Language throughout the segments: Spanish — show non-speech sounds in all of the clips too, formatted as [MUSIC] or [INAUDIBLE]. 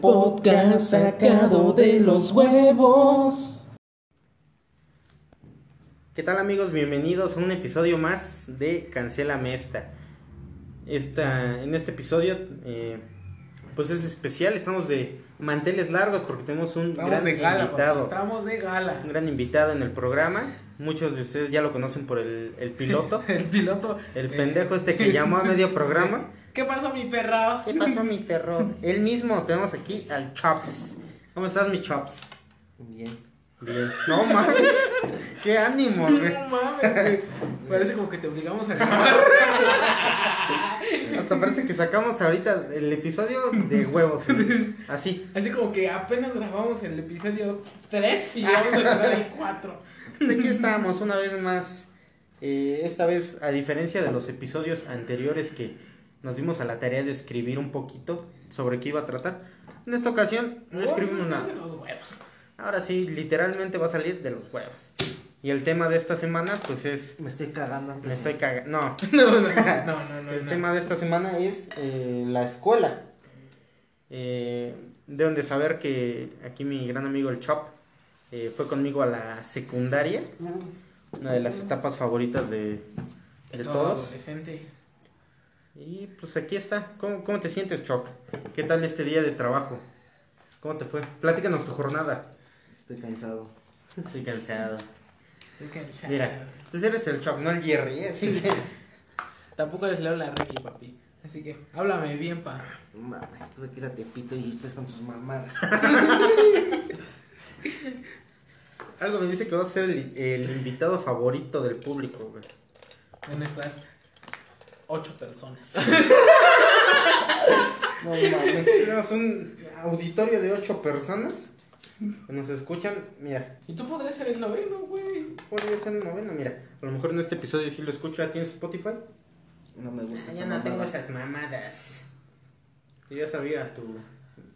podcast sacado de los huevos. ¿Qué tal amigos? Bienvenidos a un episodio más de Cancela Mesta. Esta, en este episodio, eh, pues es especial, estamos de manteles largos porque tenemos un Estamos gran de gala, invitado. papá, Estamos de gala. Un gran invitado en el programa. Muchos de ustedes ya lo conocen por el, el piloto. [LAUGHS] El piloto. El eh, pendejo este que llamó a medio programa. [LAUGHS] ¿Qué pasó, mi perro? ¿Qué pasó, mi perro? [LAUGHS] Él mismo, tenemos aquí al Chops. ¿Cómo estás, mi Chops? Bien. Bien. No mames. [LAUGHS] Qué ánimo, güey. No mames, güey. [LAUGHS] Parece como que te obligamos a grabar. Hasta parece que sacamos ahorita el episodio de huevos. Así. Así como que apenas grabamos el episodio 3 y vamos a grabar el 4. Pues aquí estamos una vez más. Eh, esta vez, a diferencia de los episodios anteriores que nos dimos a la tarea de escribir un poquito sobre qué iba a tratar. En esta ocasión no escribimos de nada. los huevos. Ahora sí, literalmente va a salir de los huevos. Y el tema de esta semana, pues es. Me estoy cagando antes. Me estoy cagando. [LAUGHS] No. No, no, no, no, no. El no. tema de esta semana es eh, la escuela. Eh, deben de saber que aquí mi gran amigo el Chop eh, fue conmigo a la secundaria, una de las etapas favoritas de, de Todo todos. adolescente. Y pues aquí está. ¿Cómo, cómo te sientes, Chop? ¿Qué tal este día de trabajo? ¿Cómo te fue? Platícanos tu jornada. Estoy cansado. Estoy cansado. Estoy cansado. Mira, pues eres el Chop, no el Jerry, ¿eh? así que... [LAUGHS] Tampoco les leo la regla, papi. Así que háblame bien, pa. No Mames, tuve que ir a Tepito y estás con sus mamadas. [LAUGHS] Algo me dice que vas a ser el, el invitado favorito del público, güey. De nuestras ocho personas. [LAUGHS] No mames. Tenemos un auditorio de ocho personas que nos escuchan. Mira, Y tú podrías ser el noveno, güey. podría ser el noveno. Mira, a lo mejor en este episodio sí lo escucho. ¿Ya tienes Spotify? No me gusta Ya esa no tengo esas mamadas. Yo ya sabía tu,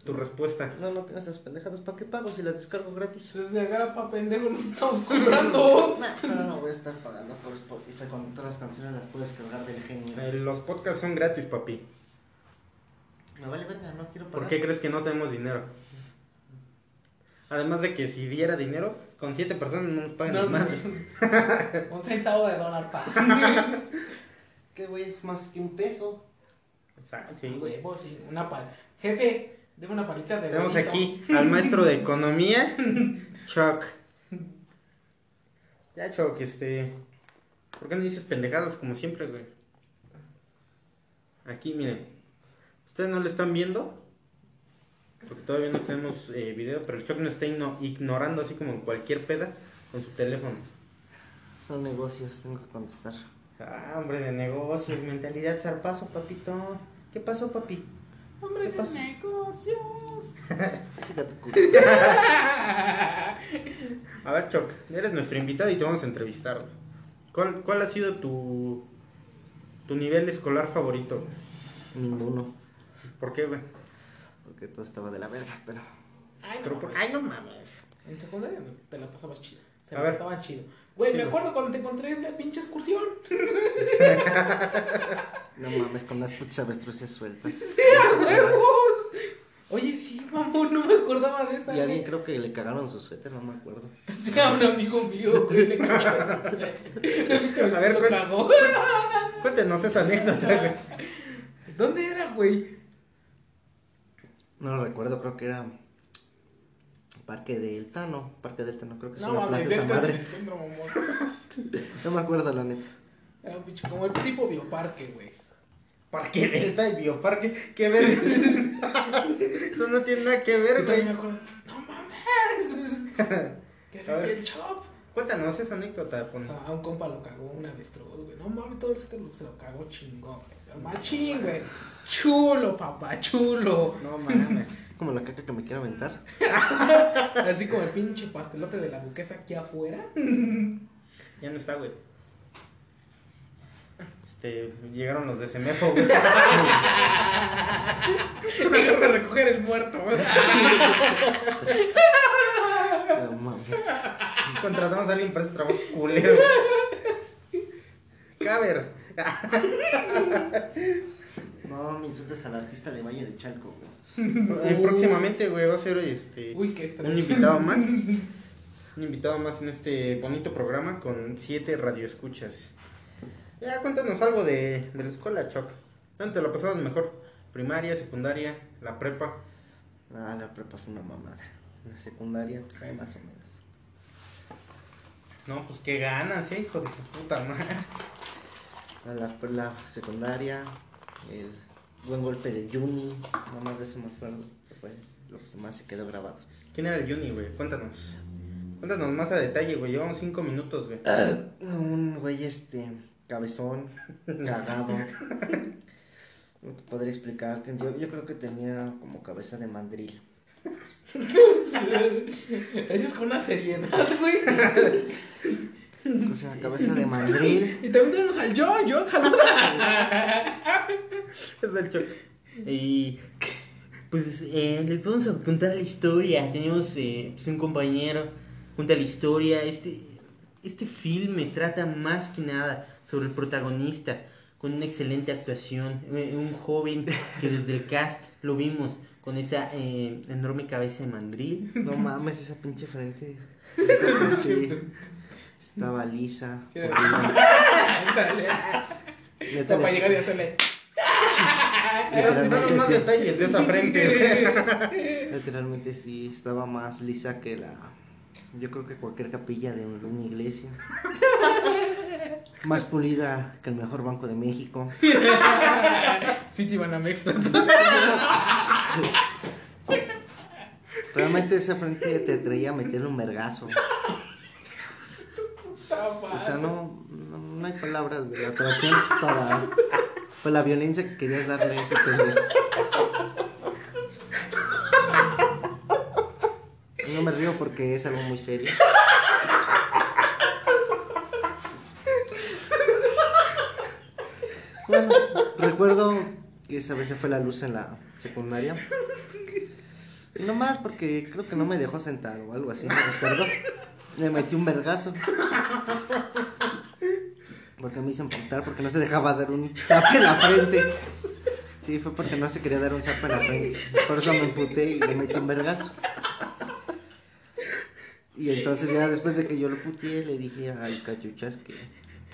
tu respuesta. No, no tengo esas pendejadas. ¿Para qué pago si las descargo gratis? Pues de agarra pa' pendejo nos estamos cobrando. [LAUGHS] No, no, no voy a estar pagando por Spotify cuando todas las canciones las puedes cargar del genio. Eh, los podcasts son gratis, papi. Me vale verga, no quiero pagar. ¿Por qué crees que no tenemos dinero? Además de que si diera dinero, con siete personas no nos pagan No, ni no, madre. [LAUGHS] un centavo de dólar, pa. [LAUGHS] ¿Qué güey es más que un peso? O sea, sí. Huevos, sí, una pal. Jefe, deme una palita de Tenemos huesito. aquí [LAUGHS] al maestro de economía, Chuck. Ya, Chuck, este. ¿Por qué no dices pendejadas como siempre, güey? Aquí, miren. Ustedes no le están viendo. Porque todavía no tenemos eh, video. Pero el Chuck nos está igno- ignorando así como en cualquier peda con su teléfono. Son negocios, tengo que contestar. Ah, hombre de negocios, mentalidad zarpazo, papito. ¿Qué pasó, papi? Hombre ¿Qué de pasa? negocios. Chica tu culo. A ver, Choc, eres nuestro invitado y te vamos a entrevistar. güey. ¿Cuál, cuál ha sido tu, tu nivel escolar favorito? Ninguno. ¿Por qué, güey? Porque todo estaba de la verga, pero. Ay, Pero no, por-. Ay, no mames. En secundaria no, te la pasabas chido. Se A la ver. pasaba chido. Güey, Sí, me acuerdo cuando te encontré en la pinche excursión. [LAUGHS] No mames, con las putas avestruces sueltas. [LAUGHS] ¡A huevos! Oye, sí, mamón, no me acordaba de esa. Y alguien güey. creo que le cagaron su suéter, no me acuerdo. [LAUGHS] Sí, a un amigo mío, güey, le cagaron su suéter. A ver, lo cagó. Cuéntenos esa anécdota, güey. ¿Dónde era, güey? No lo recuerdo, creo que era. Parque Delta, no. Parque Delta, no creo que sea No la mames, plaza esa es madre. el centro, mamón. [LAUGHS] No me acuerdo, la neta. Era un pinche, como el tipo bioparque, güey. Parque Delta y Bioparque. ¿Qué ver? [LAUGHS] Eso no tiene nada que ver, güey. ¡No mames! [LAUGHS] ¿Qué ver. el chop? Cuéntanos esa anécdota. O sea, a un compa lo cagó un avestruz, güey. No mames, todo el set se lo cagó chingón, güey. Machín, güey. Chulo, papá, chulo. No mames. Es como la caca que me quiero aventar. [LAUGHS] Así como el pinche pastelote de la duquesa aquí afuera. Ya no está, güey. Este, llegaron los de Semefo, güey. [LAUGHS] Déjame recoger el muerto, güey. No mames. Contratamos a alguien para ese trabajo culero. [LAUGHS] Caber. No, me insultes al artista de Valle de Chalco, güey. [LAUGHS] Próximamente, güey, va a ser este Uy, qué estrés. un invitado [LAUGHS] más. Un invitado más en este bonito programa con siete radioescuchas. Ya, cuéntanos algo de, de la escuela, Choc. ¿Dónde te lo pasabas mejor? Primaria, secundaria, la prepa. Ah, la prepa fue una mamada. La secundaria, pues ahí más o menos. No, pues qué ganas, eh, hijo de tu puta madre. A la, pues, la secundaria, el buen golpe de Juni, nada más de eso me acuerdo. que Fue lo que más se quedó grabado. ¿Quién era el Juni, güey? Cuéntanos. Cuéntanos más a detalle, güey. Llevamos cinco minutos, güey. Un güey este, cabezón, [LAUGHS] cagado. No te podría explicarte. Yo, yo creo que tenía como cabeza de mandril. [LAUGHS] Ese es con una seriedad, güey. [LAUGHS] O sea, cabeza de mandril. [LAUGHS] Y también tenemos al John. John, saluda. [LAUGHS] Es del Choc. Y pues eh, les vamos a contar la historia. Tenemos eh, pues, un compañero. Cuenta la historia. Este, este filme trata más que nada sobre el protagonista. Con una excelente actuación. eh, Un joven que desde el cast lo vimos. Con esa eh, enorme cabeza de mandril. No mames, esa pinche frente. [LAUGHS] Sí, estaba lisa. Sí. Para le- llegar y hacerle. Literalmente más sí. detalles de esa frente. [LAUGHS] Literalmente sí, estaba más lisa que la. Yo creo que cualquier capilla de una iglesia. Más pulida que el mejor banco de México. City Banamex, pero entonces. Realmente esa frente te traía a meter un vergazo. O sea, no, no, no hay palabras de la atracción para, para la violencia que querías darle a ese pendejo. No me río porque es algo muy serio. Bueno, recuerdo que esa vez se fue la luz en la secundaria. No más porque creo que no me dejó sentar o algo así, no recuerdo. Le metí un vergazo. Porque me hizo emputar porque no se dejaba dar un zap en la frente. Sí, fue porque no se quería dar un zap en la frente. Por eso me emputé y le metí un vergazo. Y entonces ya después de que yo lo puteé, le dije al cachuchas que,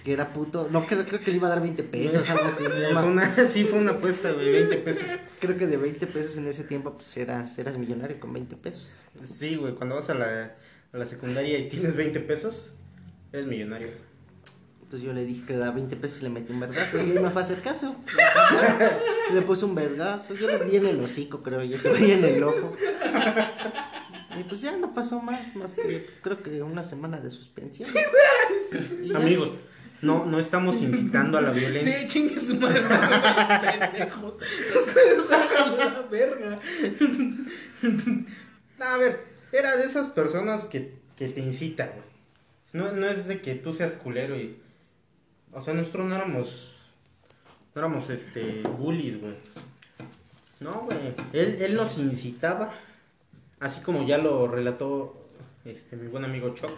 que era puto. No, creo, creo que le iba a dar 20 pesos, algo así. [LAUGHS] No una- sí, fue una apuesta, güey, 20 pesos. Creo que de 20 pesos en ese tiempo, pues eras, eras millonario con 20 pesos. Sí, güey, cuando vas a la, a la secundaria y tienes 20 pesos, eres millonario. Entonces yo le dije que le daba 20 pesos y le metí un vergazo. Y él me fue a hacer caso. Le puse un vergazo. Yo le di en el hocico, creo, y eso fue en el ojo. Y pues ya no pasó más, más que pues, creo que una semana de suspensión. Y. Amigos, no, no estamos incitando a la violencia. Sí, chingue su madre, pendejos. Ustedes sacan la verga. [LAUGHS] A ver, era de esas personas que, que te incitan, güey. No, no es de que tú seas culero y... O sea, nosotros no éramos... No éramos, este, bullies, güey. No, güey. Él, él nos incitaba, así como ya lo relató este, mi buen amigo Choc.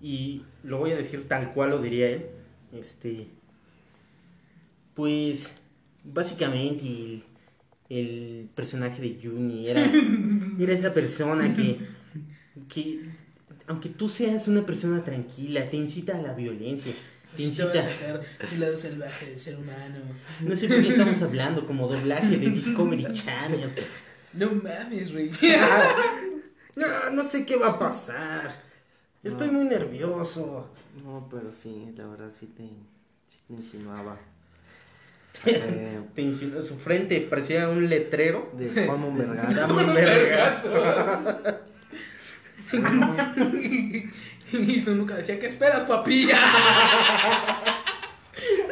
Y lo voy a decir tal cual lo diría él. Este... Pues, básicamente el, el personaje de Juni era, [LAUGHS] era esa persona que, que, aunque tú seas una persona tranquila, te incita a la violencia. Te va a incita, sacar tu lado salvaje del ser humano. no sé por qué estamos [LAUGHS] hablando como doblaje de Discovery Channel. No mames, Rey. No, no sé qué va a pasar. Estoy muy nervioso. No, pero sí, la verdad sí te, sí te insinuaba. [LAUGHS] Eh, Te insinuó- su frente parecía un letrero. de Juan vergazo. Dame [LAUGHS] un vergazo. [LAUGHS] Y su nuca decía, ¿qué esperas, papilla?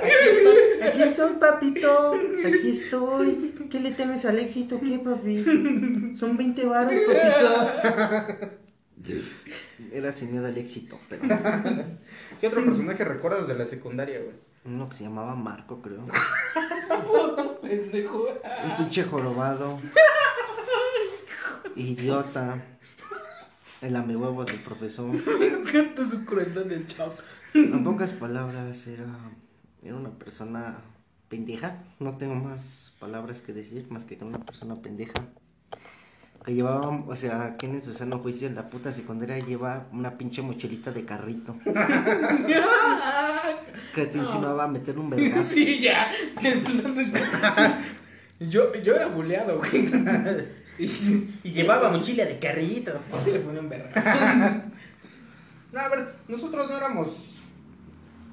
Aquí estoy, aquí estoy, papito. Aquí estoy. ¿Qué le temes al éxito? ¿Qué, papi? Son 20 varos, papito. Era sin miedo al éxito, pero ¿Qué otro personaje recuerdas de la secundaria, güey? uno que se llamaba Marco, creo. Pendejo. Un pinche jorobado. Idiota. El huevos del profesor. Me encanta su crueldad del chap. En pocas palabras, era, era una persona pendeja. No tengo más palabras que decir, más que una persona pendeja. Que llevaba, o sea, ¿quién en su sano juicio en la puta secundaria lleva una pinche mochilita de carrito? [LAUGHS] que te insinuaba a meter un [LAUGHS] vergazo. Sí, ya. [LAUGHS] yo, yo era buleado, güey. Y, [LAUGHS] Y llevaba mochila de carrito. sí le ponía un vergazo. [LAUGHS] No, a ver, nosotros no éramos.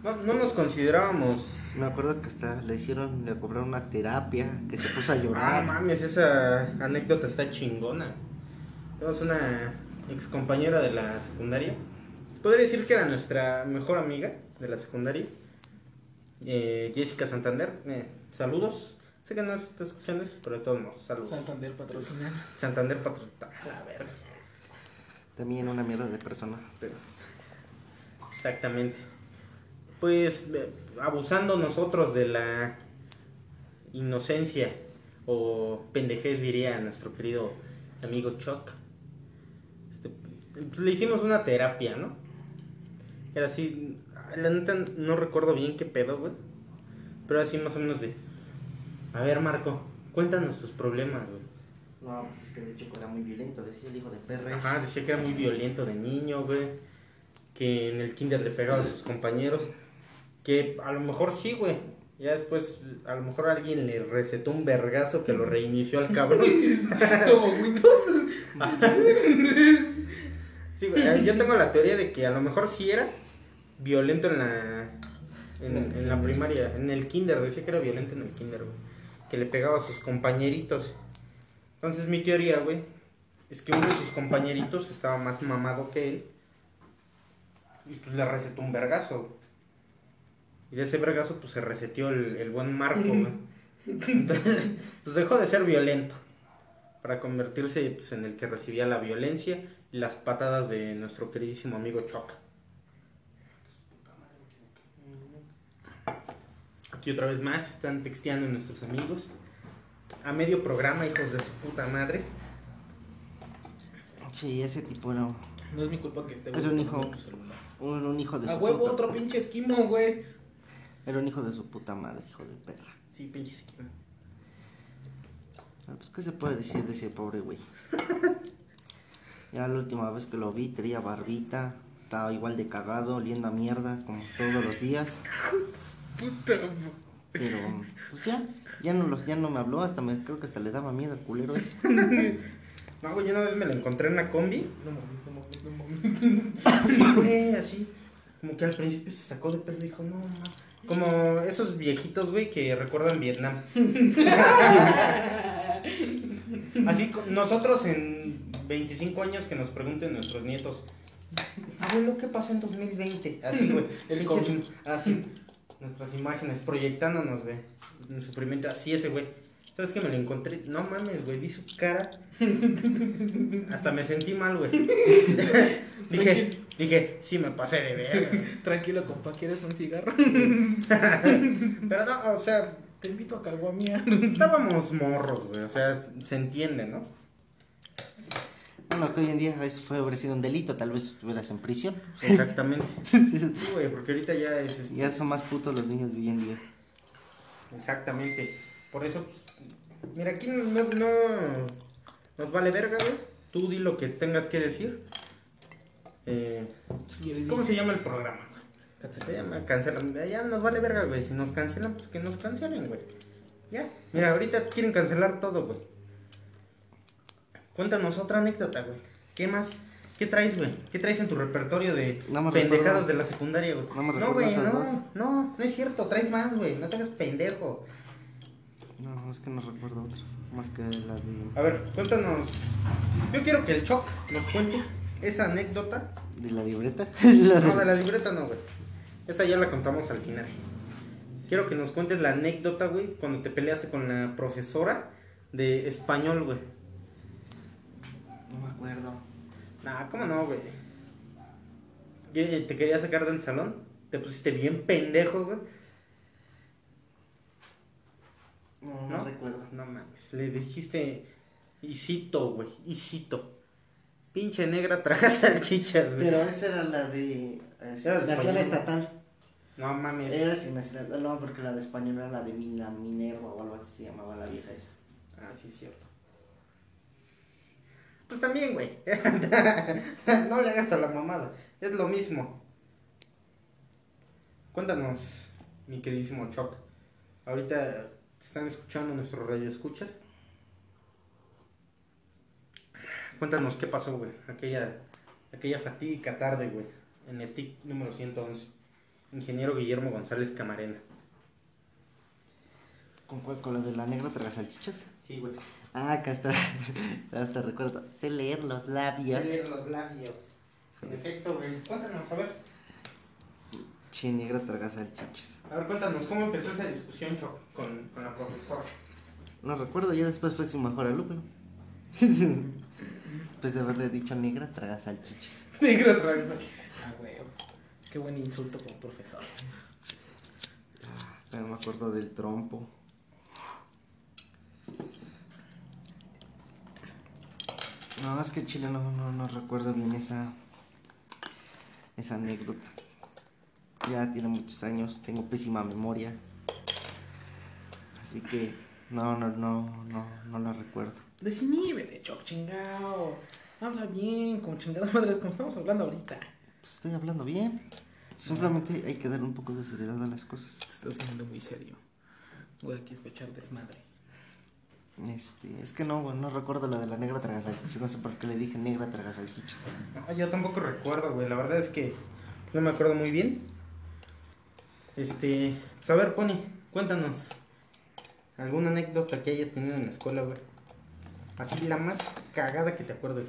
No, no nos considerábamos. Me acuerdo que hasta le hicieron, le cobraron una terapia, que se puso a Ah, llorar. mames, esa anécdota está chingona. Tenemos una ex compañera de la secundaria. Podría decir que era nuestra mejor amiga de la secundaria. Eh, Jessica Santander. Eh, saludos. Sé que no está escuchando esto, pero de todos modos, saludos. Santander patrocina. Santander patrocina. A la verga. También una mierda de persona. Pero- Exactamente. Pues abusando nosotros de la inocencia o pendejez diría nuestro querido amigo Chuck. Este, pues, le hicimos una terapia, ¿no? Era así, la neta no recuerdo bien qué pedo, güey. Pero así más o menos de, a ver Marco, cuéntanos tus problemas, güey. No, pues es que de hecho era muy violento, decía el hijo de perra. Ajá, decía que era muy violento de niño, güey. Que en el kinder le pegaba a sus compañeros. Que a lo mejor sí, güey. Ya después, a lo mejor alguien le recetó un vergazo que lo reinició al cabrón. [LAUGHS] Como Windows. Sí, güey. Yo tengo la teoría de que a lo mejor sí era violento en la. En, en la primaria, en el kinder, decía que era violento en el kinder, güey. Que le pegaba a sus compañeritos. Entonces mi teoría, güey, es que uno de sus compañeritos estaba más mamado que él. Y pues le recetó un vergazo. Y de ese vergazo, pues se reseteó el, el buen Marco, güey. [LAUGHS] Entonces, pues dejó de ser violento. Para convertirse pues, en el que recibía la violencia y las patadas de nuestro queridísimo amigo Choc. Aquí otra vez más están texteando nuestros amigos. A medio programa, hijos de su puta madre. Sí, ese tipo era, No es mi culpa que esté Era un hijo. un, un hijo de A su huevo, puta otro pinche esquimo, güey. Era un hijo de su puta madre, hijo de perra. Sí, pinche esquema. Ah, Pues, ¿qué se puede decir de ese pobre güey? [LAUGHS] ya la última vez que lo vi, tenía barbita, estaba igual de cagado, oliendo a mierda, como todos los días. Puta. Pero, pues ya, ya no, los, ya no me habló, hasta me, creo que hasta le daba miedo al culero ese. [LAUGHS] No, güey, yo una vez me lo encontré en una combi. No mames, no mames, no mames. Sí, [LAUGHS] güey, así. Como que al principio se sacó de pedo y dijo, no, ma". Como esos viejitos, güey, que recuerdan Vietnam. [LAUGHS] Así, nosotros en 25 años que nos pregunten nuestros nietos, abuelo, ¿qué pasó en 2020? Así, güey. El Así, nuestras imágenes proyectándonos, güey. En su primer, así ese, güey. ¿Sabes que me lo encontré? No mames, güey, vi su cara. [LAUGHS] Hasta me sentí mal, güey. [LAUGHS] dije, dije, sí me pasé de ver. [LAUGHS] Tranquilo, compa, ¿quieres un cigarro? Pero no, o sea, Te invito a caguamear. estábamos morros, güey. O sea, se entiende, ¿no? Bueno, que hoy en día eso fue, habría sido un delito, tal vez estuvieras en prisión. Exactamente. [LAUGHS] Sí, güey, porque ahorita ya es. este, Ya son más putos los niños de hoy en día. Exactamente. Por eso, pues, mira, aquí no, no nos vale verga, güey. Tú di lo que tengas que decir. Eh, ¿Quieres ¿Cómo se llama el programa? Se llama cancelan. Ya nos vale verga, güey. Si nos cancelan, pues que nos cancelen, güey. Ya. Mira, ahorita quieren cancelar todo, güey. Cuéntanos otra anécdota, güey. ¿Qué más? ¿Qué traes, güey? ¿Qué traes en tu repertorio de No pendejadas recuerdo. de la secundaria, güey? No no, güey, no, dos. no, no es cierto. Traes más, güey. No te hagas pendejo. No, es que no recuerdo otras, más que la de... A ver, cuéntanos. Yo quiero que el Choc nos cuente esa anécdota. ¿De la libreta? [LAUGHS] [LAUGHS] No, de la libreta no, güey. Esa ya la contamos al final. Quiero que nos cuentes la anécdota, güey, cuando te peleaste con la profesora de español, güey. Acuerdo. Nah, ¿cómo no, güey? ¿Qué, ¿Te quería sacar del salón? ¿Te pusiste bien pendejo, güey? No, ¿No? no recuerdo. No mames, le dijiste Isito, güey, Isito. Pinche negra [LAUGHS] traga salchichas, güey. Pero esa era la de... eh, Era de zona estatal. No mames. Era sin nacionalidad, no, porque la de español era la de Mina, Minerva o algo así se llamaba la vieja esa. Ah, sí, es cierto. Pues también, güey. [LAUGHS] no le hagas a la mamada. Es lo mismo. Cuéntanos, mi queridísimo Choc. Ahorita te están escuchando nuestro radio escuchas. Cuéntanos qué pasó, güey. Aquella, aquella fatídica tarde, güey. En stick número 111. Ingeniero Guillermo González Camarena. ¿Con cuál? ¿Con la de la negra traga salchichas? Sí, güey. Ah, acá está. [LAUGHS] Hasta recuerdo. Sé leer los labios. Leer los labios. En efecto, güey. Cuéntanos, a ver. Che, negra traga salchichas. A ver, cuéntanos, ¿cómo empezó esa discusión, Choc, con, con la profesora? No recuerdo, ya después fue su mejor alumno. [LAUGHS] Después de haberle dicho negra traga salchichas. Negro otra vez. Ah, güey. Qué buen insulto como profesor. Pero me acuerdo del trompo. No, es que Chile no, no, no recuerdo bien esa, esa anécdota. Ya tiene muchos años, tengo pésima memoria. Así que no, no, no, no, no la recuerdo. Desinhíbete, Choc, chingao. Habla bien, como chingada madre, como estamos hablando ahorita. Pues estoy hablando bien. Simplemente hay que dar un poco de seriedad a las cosas. Te estás poniendo muy serio. Voy aquí a escuchar desmadre. Este, es que no, güey, no recuerdo la de la negra traga salchichas. No sé por qué le dije negra traga salchichas. Ah, yo tampoco recuerdo, güey. La verdad es que no me acuerdo muy bien. Este, pues a ver, Pony, cuéntanos alguna anécdota que hayas tenido en la escuela, güey. Así la más cagada que te acuerdes.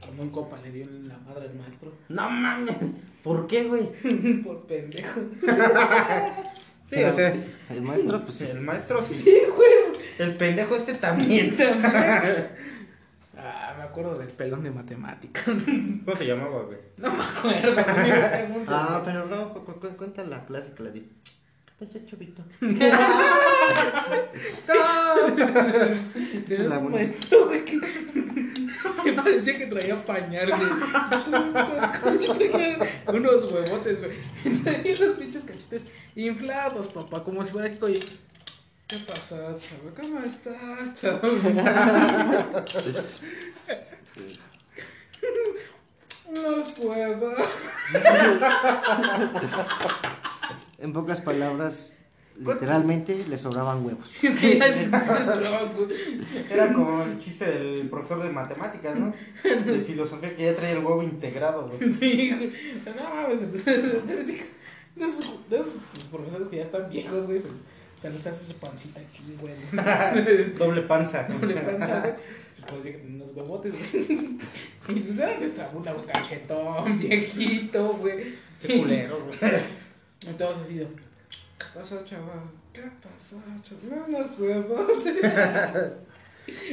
Cuando un copa le dio en la madre al maestro. No mames, ¿por qué, güey? [LAUGHS] Por pendejo. [LAUGHS] Sí, o sea, El maestro, pues sí. el maestro sí. Sí, güey. El pendejo este también. [LAUGHS] [LAUGHS] Ah, me acuerdo del pelón de matemáticas. [LAUGHS] ¿Cómo se llamaba, güey? No me acuerdo. me. Ah, pero no, cu- cu- cu- cuenta la clásica, la de. ¿Qué pasó, chavito? Tenías la un maestro, güey, que, que parecía que traía pañal, güey. Que unos huevotes, güey. Y Traía los pinches cachetes inflados, papá, como si fuera que, oye, ¿qué pasa, chavo? ¿Cómo estás, chavo? [LAUGHS] Unos huevos. En pocas palabras, literalmente le sobraban huevos. [LAUGHS] Sí, sobraban, güey. Era como el chiste del profesor de matemáticas, ¿no? De filosofía que ya traía el huevo integrado, güey. Sí. No mames, entonces, [LAUGHS] de esos, de esos profesores que ya están viejos, güey, se les hace su pancita aquí, güey. [LAUGHS] Doble panza. Doble panza, güey. Pues decía que tenía unos huevotes, güey. [LAUGHS] Y pues era nuestra puta, güey, cachetón, [LAUGHS] viejito, güey. Qué culero, güey. Todos así de, ¿qué pasó, chaval? ¿Qué pasó, chaval? Unos huevos.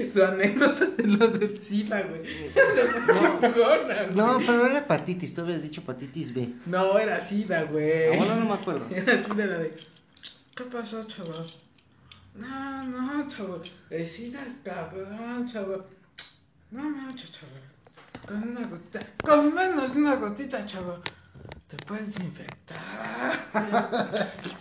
Su anécdota de lo de Sila, güey. Güey. No, pero era hepatitis, tú habías dicho hepatitis B. No, era SIDA, güey. Ahora no me acuerdo. Era de la de. ¿Qué pasó, chaval? No, no, chaval. Es cabrón, chaval. No manches, chaval. Con una gotita. Con menos una gotita, chaval. Te puedes infectar. [LAUGHS]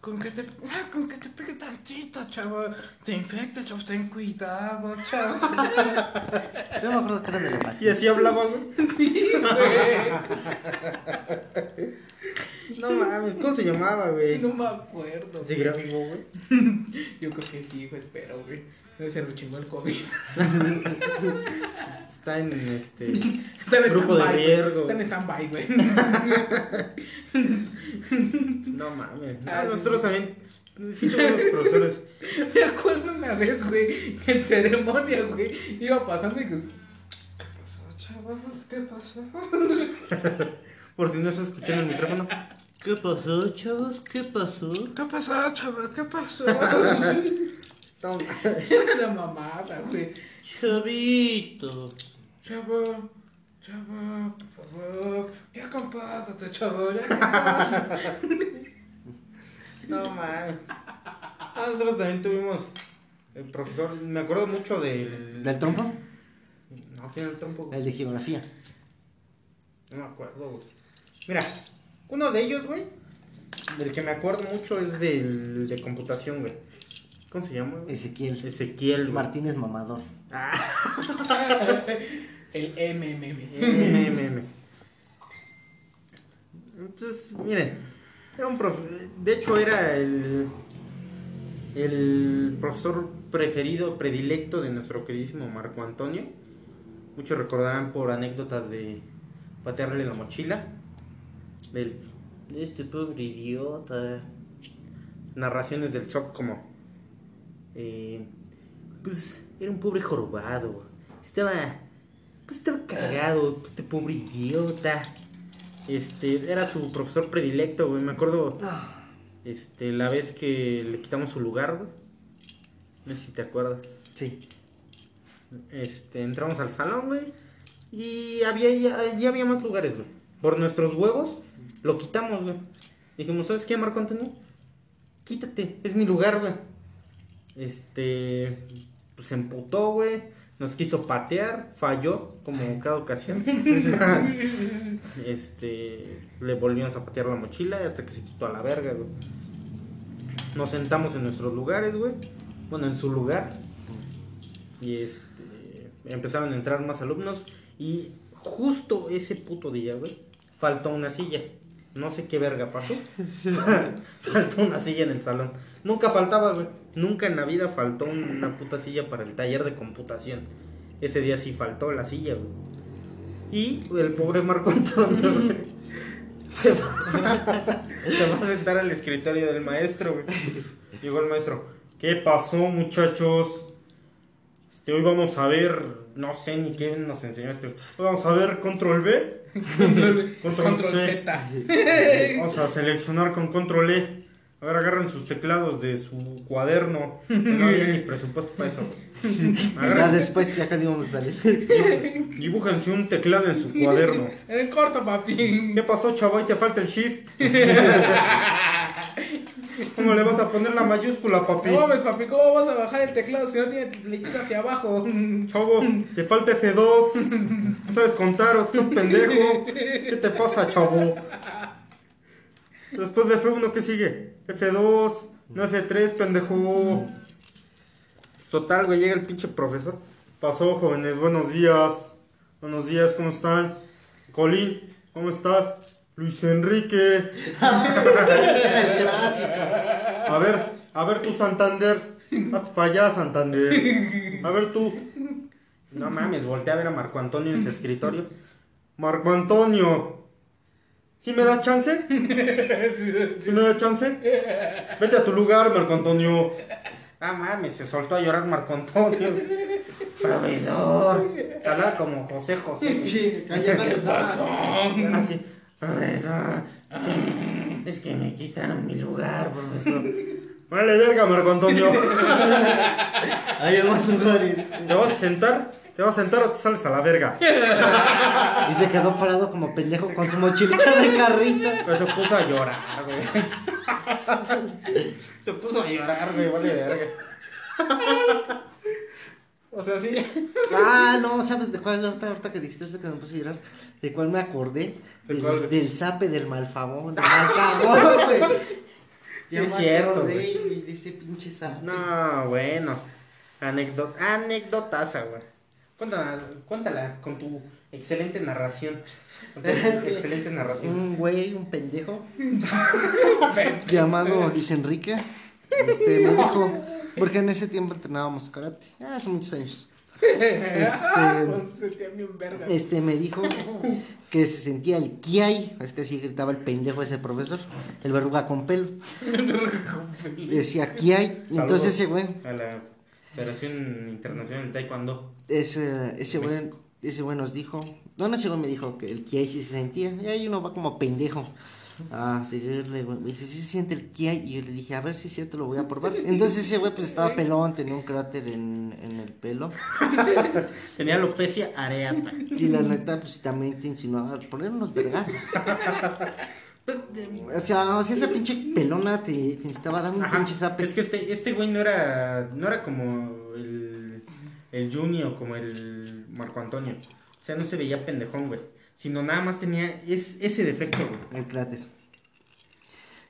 Con que te, ah, con que te pegue tantito, chaval. Te infecta, chaval. Ten cuidado, chaval. Yo me acuerdo que era de la Y así hablaba, güey. Sí, güey. [LAUGHS] No mames, ¿cómo se llamaba, güey? No me acuerdo. ¿Seguirá vivo, güey? [LAUGHS] Yo creo que sí, hijo, espero, güey. Ser lo chingó el COVID. [LAUGHS] Está en este. Está en Grupo de güey. riesgo. Está en stand-by, güey. [LAUGHS] No mames. Ah, nosotros sí. también. Sí, tuvimos profesores. Me acuerdo una vez, güey, que en ceremonia, güey, iba pasando y que... ¿Qué pasó, chavos? ¿Qué pasó? Por si no se escuchó en el micrófono. ¿Qué pasó, chavos? ¿Qué pasó? ¿Qué pasó, chavos? ¿Qué pasó? Toma. Era la mamada, güey. Chavito. Chavo, chavo, por favor, ya compártate, chavo, ya. No mames. Ah, Nosotros también tuvimos. El profesor. Me acuerdo mucho del. ¿Del trompo? No, ¿quién era el trompo? El de geografía. No me acuerdo, güey. Mira, uno de ellos, güey, del que me acuerdo mucho es del de computación, güey. ¿Cómo se llama? güey? Ezequiel. Ezequiel, güey. Martínez Mamador. Ah, [LAUGHS] El MMM. MMM. Entonces, miren, era un profe- de hecho era el el profesor preferido, predilecto de nuestro queridísimo Marco Antonio. Muchos recordarán por anécdotas de patearle la mochila. Del este pobre idiota. Narraciones del Chop como eh, pues era un pobre jorobado. Estaba pues estaba cagado, este pobre idiota. Este, era su profesor predilecto, güey. Me acuerdo este, la vez que le quitamos su lugar, güey. No sé si te acuerdas. Sí. Este, entramos al salón, güey. Y había, ya, ya había más lugares, güey. Por nuestros huevos, lo quitamos, güey. Dijimos, ¿sabes qué, Marco Antonio? Quítate, es mi lugar, güey. Este, pues se emputó, güey. Nos quiso patear, falló, como cada ocasión. [LAUGHS] este, le volvimos a patear la mochila hasta que se quitó a la verga, güey. Nos sentamos en nuestros lugares, güey. Bueno, en su lugar. Y este, empezaron a entrar más alumnos. Y justo ese puto día, güey, faltó una silla. No sé qué verga pasó. [LAUGHS] faltó una silla en el salón. Nunca faltaba, güey. Nunca en la vida faltó una puta silla para el taller de computación. Ese día sí faltó la silla, güey. Y el pobre Marco Antonio, güey, se va, [LAUGHS] se va a sentar al escritorio del maestro, güey. Llegó el maestro. ¿Qué pasó, muchachos? Este, hoy vamos a ver, no sé ni qué nos enseñó este. Hoy vamos a ver control B. Control, [LAUGHS] Control control C. Z. [LAUGHS] Vamos a seleccionar con control E. A ver, agarren sus teclados de su cuaderno. que No [LAUGHS] había ni presupuesto para eso. Ya después, ya casi íbamos a salir. dibújense un teclado en su cuaderno. En el corto, papi. ¿Qué pasó, chavo? Ahí te falta el shift. ¿Cómo le vas a poner la mayúscula, papi? No mames, papi, ¿cómo vas a bajar el teclado si no tiene flechita hacia abajo? Chavo, te falta F2. No sabes contar, o estás pendejo. ¿Qué te pasa, chavo? Después de F1, ¿qué sigue? F2, no F3, pendejo. Total, güey, llega el pinche profesor. Pasó, jóvenes, buenos días. Buenos días, ¿cómo están? Colín, ¿cómo estás? Luis Enrique. Era el clásico. A ver, a ver tú, Santander. Hazte para allá, Santander. A ver tú. No mames, volteé a ver a Marco Antonio en su escritorio. Marco Antonio. ¿Sí me da chance? ¿Sí me da chance? Vete a tu lugar, Marco Antonio. Ah, mames, se soltó a llorar Marco Antonio. Profesor. Hablaba como José José. Sí, ¿Qué pasó? Así. Profesor. Es que me quitaron mi lugar, profesor. [LAUGHS] Vale, verga, Marco Antonio. Hay más lugares. ¿Te vas a sentar? ¿Te vas a sentar o te sales a la verga? Y se quedó parado como pendejo con su mochilita de carrito. Pero se puso a llorar, güey. Se puso a llorar, güey, vale verga. [LAUGHS] O sea, sí. Ah, no, ¿sabes de cuál? Ahorita, ahorita que dijiste eso que me puse a llorar. ¿De cuál me acordé? ¿De Del, cuál, del zape del malfabón. Del güey. [LAUGHS] Sí, es cierto, güey. De ese pinche zape. No, bueno. Anécdota, anécdotaza, güey. Cuéntala, cuéntala con tu excelente narración. [LAUGHS] Excelente narrativa. Un güey, [LAUGHS] un pendejo. llamado Luis Enrique. Este, me dijo. Porque en ese tiempo entrenábamos karate. Ah, hace muchos años. [LAUGHS] Este. Este me dijo que se sentía el kiai, es que así gritaba el pendejo ese profesor, el verruga con pelo. [LAUGHS] Decía kiai, entonces ese güey, A la Federación Internacional de Taekwondo. ese, ese güey, ese güey nos dijo, no, no, ese güey me dijo que el kiai sí se sentía, y ahí uno va como pendejo a seguirle, güey, me dije, sí se siente el kiai, y yo le dije, a ver si es cierto, lo voy a probar. Entonces ese güey pues estaba pelón, tenía un cráter en, en el pelo, [LAUGHS] Tenía alopecia areata. y la neta pues también te insinuaba poner unos vergazos. Pues, O sea, o sea, esa pinche pelona te, te necesitaba dar un Ajá, pinche zape. Es que este, este güey no era, no era como el, el Juni o como el Marco Antonio. O sea, no se veía pendejón, güey. Sino nada más tenía es, ese defecto, güey. El cráter.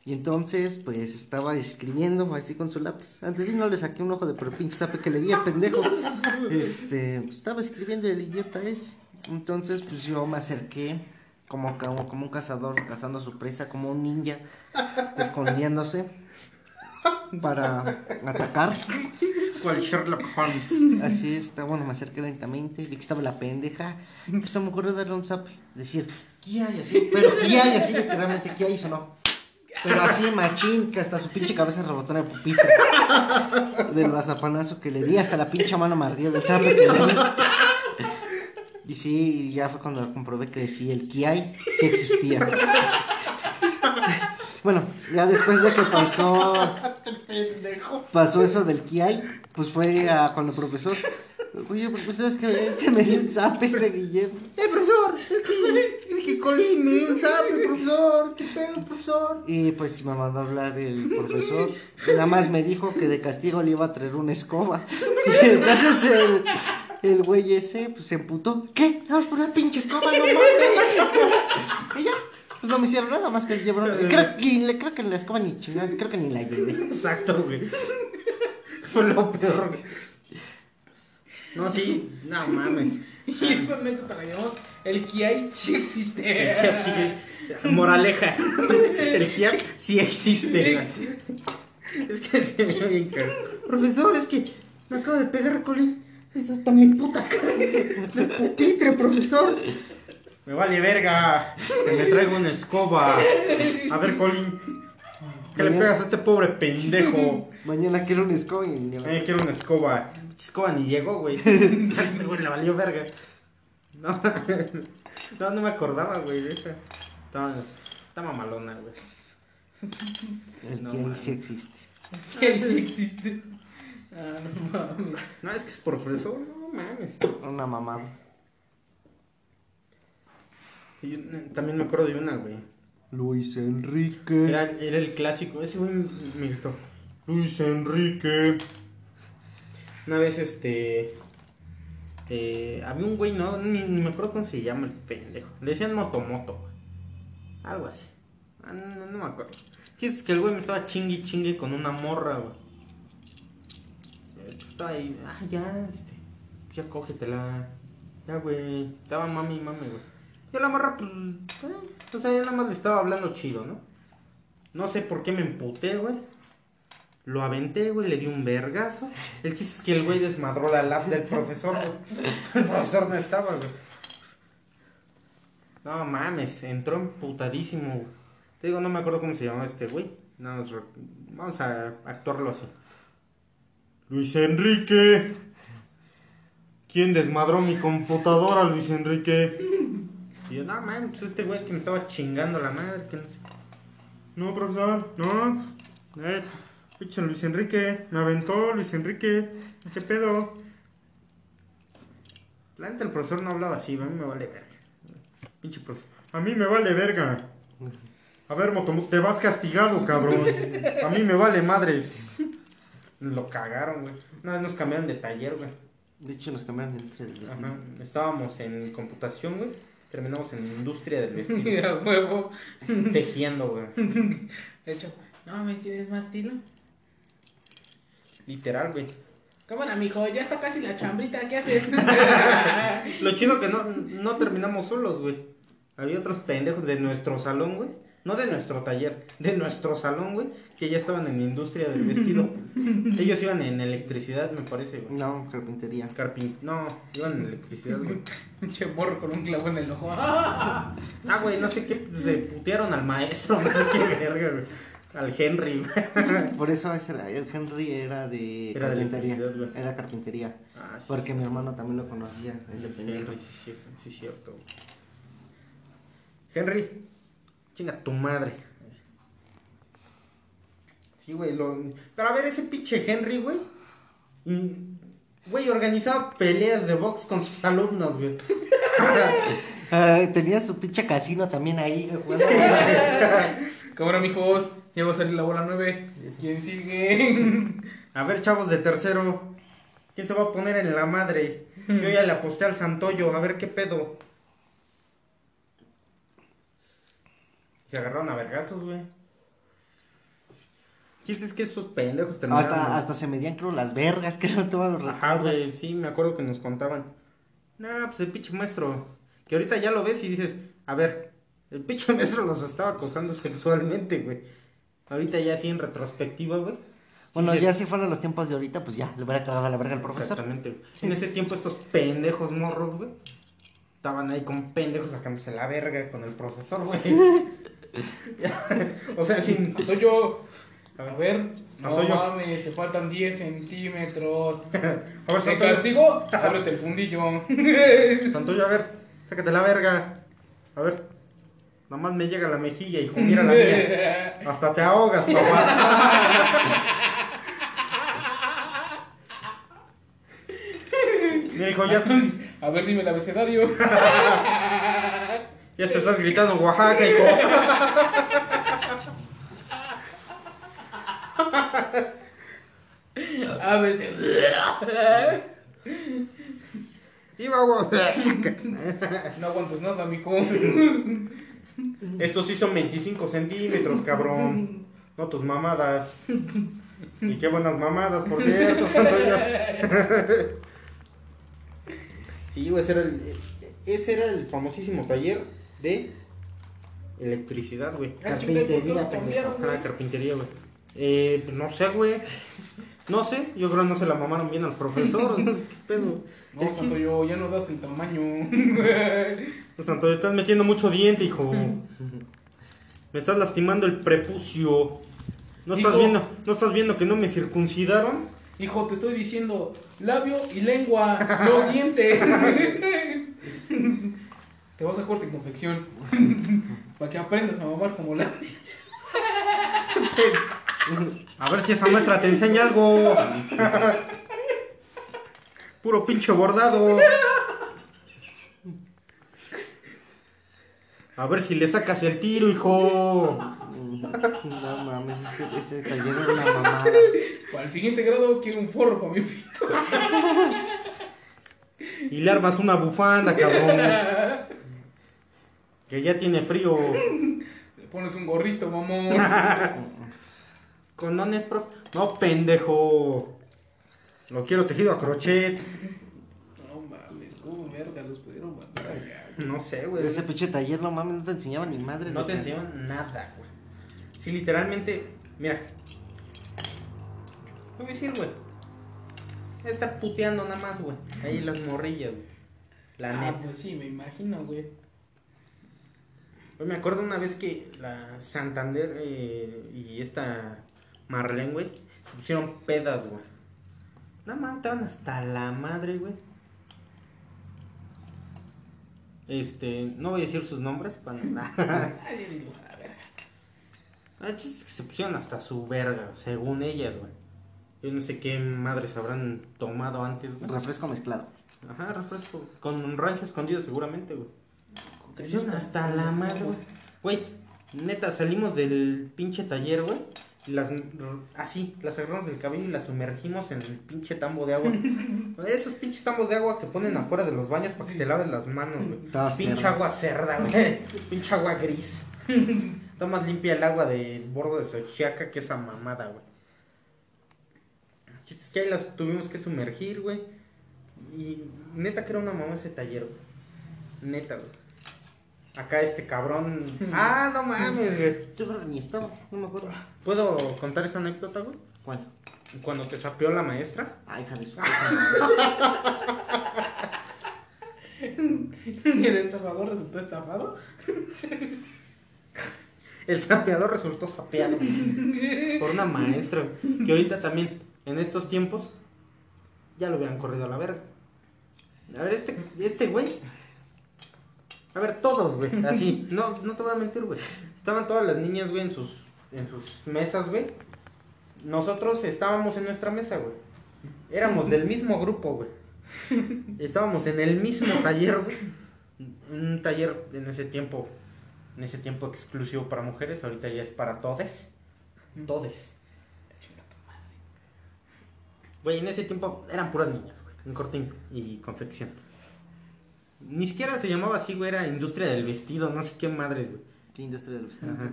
Y entonces, pues, estaba escribiendo así con su lápiz. Antes sí no le saqué un ojo de pero pinche sape que le di al pendejo. [LAUGHS] Este, pues, estaba escribiendo el idiota ese. Entonces, pues yo me acerqué como, como, como un cazador cazando a su presa, como un ninja, escondiéndose para atacar. ¿Cuál Sherlock Holmes? [LAUGHS] Así está, bueno, me acerqué lentamente, vi que estaba la pendeja, pues se me ocurrió darle un zap, decir, ¿qué hay así? Pero ¿qué hay así? Literalmente, ¿qué hay? Eso no. Pero así, machín, que hasta su pinche cabeza rebotó en el pupito. Del bazapanazo que le di, hasta la pinche mano mardía del zape que le di. Y sí, ya fue cuando comprobé que sí, el Kiai sí existía. Bueno, ya después de que pasó Pendejo. pasó eso del Kiai, pues fue a, con el profesor. Oye, profesor, es que este me dio un zap este Guillermo. Eh, profesor, es que, [LAUGHS] es que Colín me dio un zape, profesor. ¿Qué pedo, profesor? Y pues me mandó a hablar el profesor. Nada más me dijo que de castigo le iba a traer una escoba. Y entonces el, el güey ese pues se emputó. ¿Qué? Vamos por una pinche escoba, no mames. Y ya. Pues no me hicieron nada más que llevaron. Creo, y le, creo que la escoba ni chingada, creo que ni la llevé. [LAUGHS] Exacto, güey. Fue lo peor, güey. No, sí, no mames. [LAUGHS] Y esta anécdota la llamamos El Kiai sí existe. El Kiap sí. Moraleja. [LAUGHS] El Kiap sí existe. Es que se me bien caro. Profesor, es que me acabo de pegar, Colin. Hasta mi puta cara. De pupitre, profesor. Me vale verga. Que me traigo una escoba. A ver, Colin. ¿Qué le pegas a este pobre pendejo? Mañana quiero una escoba y ni- Eh, quiero una escoba. Escoba ni llegó, güey. [LAUGHS] Este güey le valió verga. No, no, no me acordaba, güey. de esa. Está, está mamalona, güey. El No mames. sí existe. Que sí existe. Ah, no mames. No, es que es profesor, no mames. Una mamada. Yo, también me acuerdo de una, güey. Luis Enrique. Era, era el clásico. Ese güey me gritó. Luis Enrique. Una vez, este. eh, había un güey, no, ni, ni me acuerdo cómo se llama el pendejo. Le decían Motomoto, güey. Algo así. Ah, no, no me acuerdo. Sí, es que el güey me estaba chingue chingue con una morra, güey. Estaba ahí, ah, ya, este. Ya cógetela. Ya, güey. Estaba mami mami, güey. Yo la morra, pues. eh, o sea, yo nada más le estaba hablando chido, ¿no? No sé por qué me emputé, güey. Lo aventé, güey, le di un vergazo. El chiste es que el güey desmadró la lap del profesor, güey. El profesor no estaba, güey. No mames, entró emputadísimo, güey. Te digo, no me acuerdo cómo se llamaba este güey. Re- Vamos a actuarlo así. Luis Enrique. ¿Quién desmadró mi computadora, Luis Enrique? Yo, no mames, pues este güey que me estaba chingando la madre, que no sé. No, profesor, no. Eh, pinche Luis Enrique, me aventó Luis Enrique. ¿Qué pedo? La neta, el profesor no hablaba así, a mí me vale verga. Pinche profesor. A mí me vale verga. A ver, Motomo, te vas castigado, cabrón. A mí me vale madres. Lo cagaron, güey. Una vez nos cambiaron de taller, güey. De hecho, nos cambiaron vestido. Ajá. Estábamos en computación, güey. Terminamos en industria del [LAUGHS] vestido. Mira, huevo. tejiendo, güey. [LAUGHS] De hecho, no mames, tienes más estilo. Literal, güey. Cámara, mijo, ya está casi la chambrita, ¿qué haces? [LAUGHS] Lo chido que no, no terminamos solos, güey. Había otros pendejos de nuestro salón, güey. No de nuestro taller, de nuestro salón, güey. Que ya estaban en la industria del vestido. [LAUGHS] Ellos iban en electricidad, me parece, güey. No, carpintería. Carpin... No, iban en electricidad, güey. [LAUGHS] Pinche morro con un clavo en el ojo. [LAUGHS] Ah, güey, no sé qué. Se putearon al maestro, no sé qué verga, güey. Al Henry, güey. Por eso ese era- el Henry era de Era carpintería. electricidad, güey. era carpintería. Ah, sí, Porque sí. mi hermano también lo conocía, ese pendejo. Henry, sí, sí, sí, cierto. güey. Henry, chinga tu madre. Sí, güey, lo... Pero a ver, ese pinche Henry, güey. Güey, organizaba peleas de box con sus alumnos, güey. [LAUGHS] Ah, tenía su pinche casino también ahí, güey. Cámara, mijos, ya va a salir la bola 9. ¿Quién sigue? [LAUGHS] A ver, chavos de tercero. ¿Quién se va a poner en la madre? Yo ya le aposté al Santoyo, a ver qué pedo. Se agarraron a vergazos, güey. ¿Quién es que estos pendejos terminaron? Hasta, hasta se medían, creo, las vergas, [LAUGHS] que no todos los Ajá, güey, sí, me acuerdo que nos contaban. Nah, pues el pinche maestro. Que ahorita ya lo ves y dices, a ver, el pinche [LAUGHS] maestro los estaba acosando sexualmente, güey. Ahorita ya así en retrospectiva, güey. sí Bueno, ya si fueran los tiempos de ahorita, pues ya, le hubiera cagado a la verga al profesor. Exactamente. güey. En ese tiempo estos pendejos morros, güey. Estaban ahí con pendejos sacándose la verga con el profesor, güey. [LAUGHS] [LAUGHS] o sea, sin... Santo yo. A ver, no mames, te faltan 10 centímetros. [LAUGHS] A ver, ¿Te Santoyo, castigo? [LAUGHS] Ábrete el fundillo. Santoyo, a ver, sácate la verga. A ver. Nomás me llega la mejilla, hijo, mira la mía. Hasta te ahogas, papá. Mira, hijo, ya, A ver, dime el abecedario. Ya te estás gritando Oaxaca, hijo. Abecedario. Iba a Oaxaca. No aguantas nada, mijo. Estos sí son 25 centímetros, cabrón. No tus mamadas. Y qué buenas mamadas, por cierto. Sí, ese era el, ese era el famosísimo taller de electricidad, güey. Ah, chinga, ¿y por qué los Carpintería, Ah, carpintería, güey. Eh, pues no sé, güey. No sé, yo creo que no se la mamaron bien al profesor. [LAUGHS] No sé qué pedo. No, El Santo chiste- yo, ya no das el tamaño. [LAUGHS] Pues, Santoyo, estás metiendo mucho diente, hijo. [LAUGHS] Me estás lastimando el prepucio. ¿No estás viendo, no estás viendo que no me circuncidaron? Hijo, te estoy diciendo labio y lengua, no diente. Te vas a corte y confección. [LAUGHS] Para que aprendas a mamar como la. A ver si esa maestra te enseña algo. Puro pinche bordado. A ver si le sacas el tiro, hijo. No mames, ese, ese taller era una mamada. Para el siguiente grado quiero un forro para mi pito. Y le armas una bufanda, cabrón. [LAUGHS] Que ya tiene frío. Le pones un gorrito, mamón. [LAUGHS] Condones, prof. No, pendejo. Lo quiero tejido a crochet. No mames, cómo verga los pudieron mandar allá. No sé, güey. Ese pinche taller, no mames, no te enseñaba ni madres. No de te enseñan nada, güey. Sí, literalmente, mira. Te voy a decir, güey. Está puteando nada más, güey. Ahí las morrillas, güey. La Ah, neta. pues sí, me imagino, güey. Güey, me acuerdo una vez que la Santander eh, y esta Marlene, güey, se pusieron pedas, güey. No mames, estaban hasta la madre, güey. Este, no voy a decir sus nombres para nada. La. [LAUGHS] [LAUGHS] Ah, chiste es que se pusieron hasta su verga, según ellas, güey. Yo no sé qué madres habrán tomado antes, güey. Refresco mezclado. Ajá, refresco. Con un rancho escondido seguramente, güey. Con Se pusieron cremita, hasta la madre, güey. Güey, neta, salimos del pinche taller, güey. Y las, así, las agarramos del cabello y las sumergimos en el pinche tambo de agua. [LAUGHS] Esos pinches tambos de agua que ponen afuera de los baños para que te laves las manos, güey. Pinche cerda. agua cerda, güey. [LAUGHS] Pinche agua gris. [LAUGHS] Está más limpia el agua del bordo de Xochiaca que esa mamada, güey. Es que ahí las tuvimos que sumergir, güey. Y neta que era una mamá ese taller, güey. Neta, güey. Acá este cabrón. Ah, no mames, güey. Yo creo que ni estaba, no me acuerdo. ¿Puedo contar esa anécdota, güey? ¿Cuál? Cuando te sapeó la maestra. Ah, hija de su. [LAUGHS] ¿Y el estafador resultó estafado? El sapeador resultó sapeado por una maestra. Que ahorita también, en estos tiempos, ya lo hubieran corrido a la verga. A ver, este, este güey. A ver, todos, güey. [LAUGHS] Así. No, no te voy a mentir, güey. Estaban todas las niñas, güey, en sus, en sus mesas, güey. Nosotros estábamos en nuestra mesa, güey. Éramos del mismo grupo, güey. Estábamos en el mismo taller, güey. Un taller en ese tiempo, en ese tiempo exclusivo para mujeres, ahorita ya es para todes. Todes. Güey, en ese tiempo eran puras niñas, güey, en cortín y confección. Ni siquiera se llamaba así, güey, era industria del vestido, no sé qué madres, güey. Sí, industria del vestido. Ajá.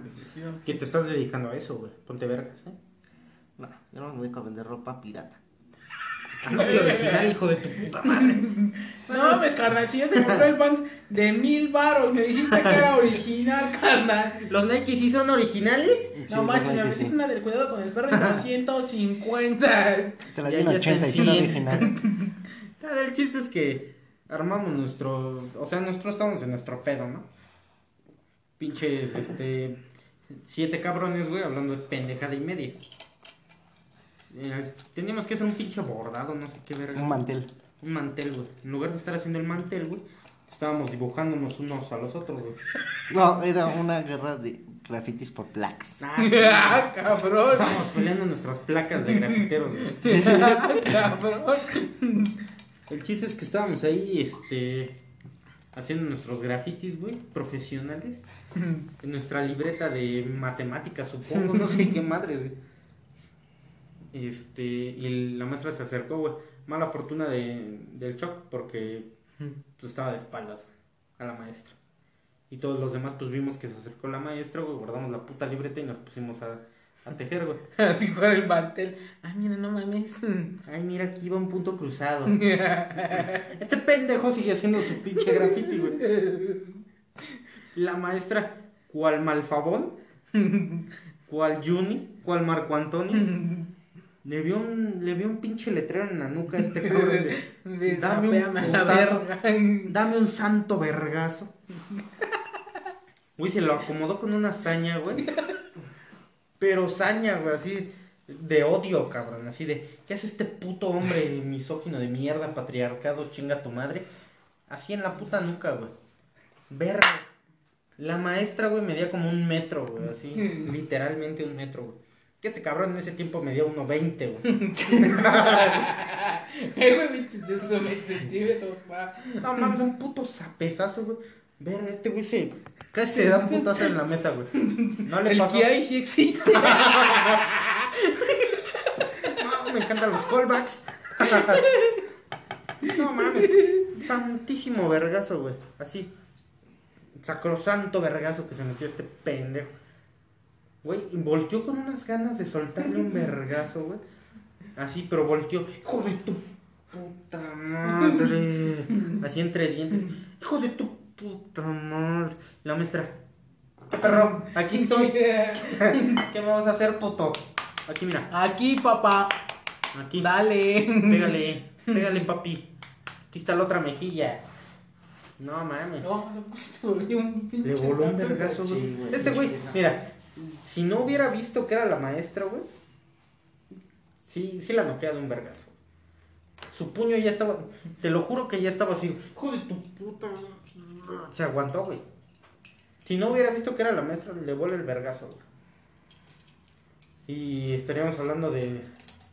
¿Qué te estás dedicando a eso, güey? Ponte vergas, ¿eh? No, yo no me dedico a vender ropa pirata. [LAUGHS] Anuncio original, hijo de tu puta madre. [LAUGHS] No mames, carnal, si yo te compré el pants de mil baros, me dijiste que era original, [LAUGHS] carnal. ¿Los Nike sí son originales? Sí, No manches, me metiste una del cuidado con el perro de 250. Te la di en ya está 80 en y son 100. original. El chiste es que armamos nuestro. O sea, nosotros estamos en nuestro pedo, ¿no? Pinches, este. Siete cabrones, güey, hablando de pendejada y media. Eh, teníamos que hacer un pinche bordado, no sé qué verga. Un mantel. Un mantel, güey. En lugar de estar haciendo el mantel, güey, estábamos dibujándonos unos a los otros, güey. No, era una guerra de grafitis por plaques. Ah, [LAUGHS] sí, ah, cabrón. Estábamos peleando nuestras placas de grafiteros, güey. [LAUGHS] Ah, cabrón. El chiste es que estábamos ahí, este, haciendo nuestros grafitis, güey, profesionales. [LAUGHS] En nuestra libreta de matemáticas, supongo, no sé qué madre, güey. Este, y la maestra se acercó, güey. Mala fortuna de, del shock porque pues, estaba de espaldas, güey, a la maestra. Y todos los demás, pues vimos que se acercó la maestra, güey, guardamos la puta libreta y nos pusimos a, a tejer, güey. [LAUGHS] Dijo el mantel. Ay, mira, no mames. [LAUGHS] Ay, mira, aquí va un punto cruzado. [LAUGHS] Este pendejo sigue haciendo su pinche graffiti, güey. La maestra, ¿cuál Malfabón? ¿Cuál Juni? ¿Cuál Marco Antonio? Le vio un, le vio un pinche letrero en la nuca a este cabrón de, Dame un a la putazo. verga. Dame un santo vergazo. Güey, se lo acomodó con una saña, güey. Pero saña, güey, así de odio, cabrón. Así de, ¿qué hace este puto hombre misógino de mierda, patriarcado, chinga tu madre? Así en la puta nuca, güey. Verga. La maestra, güey, medía como un metro, güey, así. [LAUGHS] literalmente un metro, güey. Que este cabrón en ese tiempo medía 1.20, güey. [LAUGHS] Güey, 20 centímetros, pa. No mames, un puto zapezazo, güey. Ver, este güey se. Casi se da un putazo en la mesa, güey. No le El pasó. que hay sí existe. [LAUGHS] No, me encantan los callbacks. No mames. Santísimo vergazo, güey. Así. Sacrosanto vergazo que se metió este pendejo. Güey, volteó con unas ganas de soltarle un vergazo, güey. Así, pero volteó. Hijo de tu puta madre. Así entre dientes. Hijo de tu puta madre. La maestra. ¿Qué perro? Aquí estoy. [LAUGHS] ¿Qué me vas a hacer, puto? Aquí, mira. Aquí, papá. Aquí. Dale. Pégale, [LAUGHS] pégale, papi. Aquí está la otra mejilla. No mames. No, se [LAUGHS] volvió un pinche Le voló un vergazo, güey. Sí, güey. Este güey, mira, si no hubiera visto que era la maestra, güey, sí, sí la noquea de un vergazo. Su puño ya estaba, te lo juro que ya estaba así, hijo de tu puta. Se aguantó, güey. Si no hubiera visto que era la maestra, le vuela el vergazo, güey. Y estaríamos hablando de,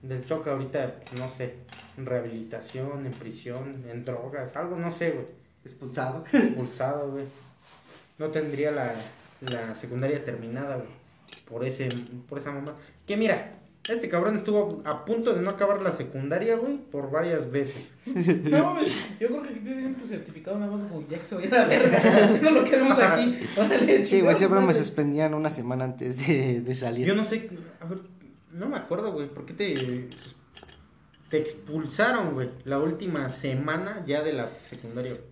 del choque ahorita, no sé, en rehabilitación, en prisión, en drogas, algo, no sé, güey Expulsado. [LAUGHS] expulsado, güey. No tendría la, la secundaria terminada, güey. Por ese, por esa mamá. Que mira, este cabrón estuvo a punto de no acabar la secundaria, güey, por varias veces. [LAUGHS] No mames, yo creo que aquí tienen tu certificado nada más como ya que se vaya a la verga. No lo queremos aquí. [LAUGHS] Órale, Sí, güey, siempre me suspendían una semana antes de, de salir. Yo no sé, a ver, no me acuerdo, güey, ¿por qué te, te expulsaron, güey, la última semana ya de la secundaria, güey?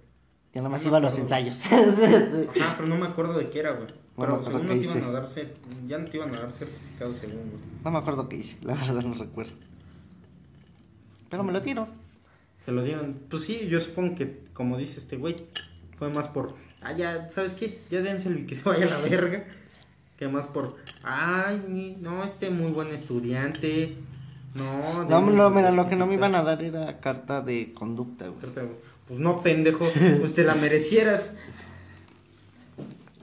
Ya nada más No iba a los ensayos. Ajá, pero no me acuerdo de qué era, güey. No me Pero acuerdo según no qué iban hice. darse, ya no te iban a dar certificado según, güey. No me acuerdo qué hice, [LAUGHS] la verdad no recuerdo. Pero me lo tiro. Se lo dieron. Pues sí, yo supongo que, como dice este güey, fue más por. Ah, ya, ¿sabes qué? Ya dénselo y que se vaya a la verga. Que más por. Ay, no, este muy buen estudiante. No, No, denle no, su mira, lo que no me certificado. iban a dar era carta de conducta, güey. Pues no, pendejo. Pues te la merecieras.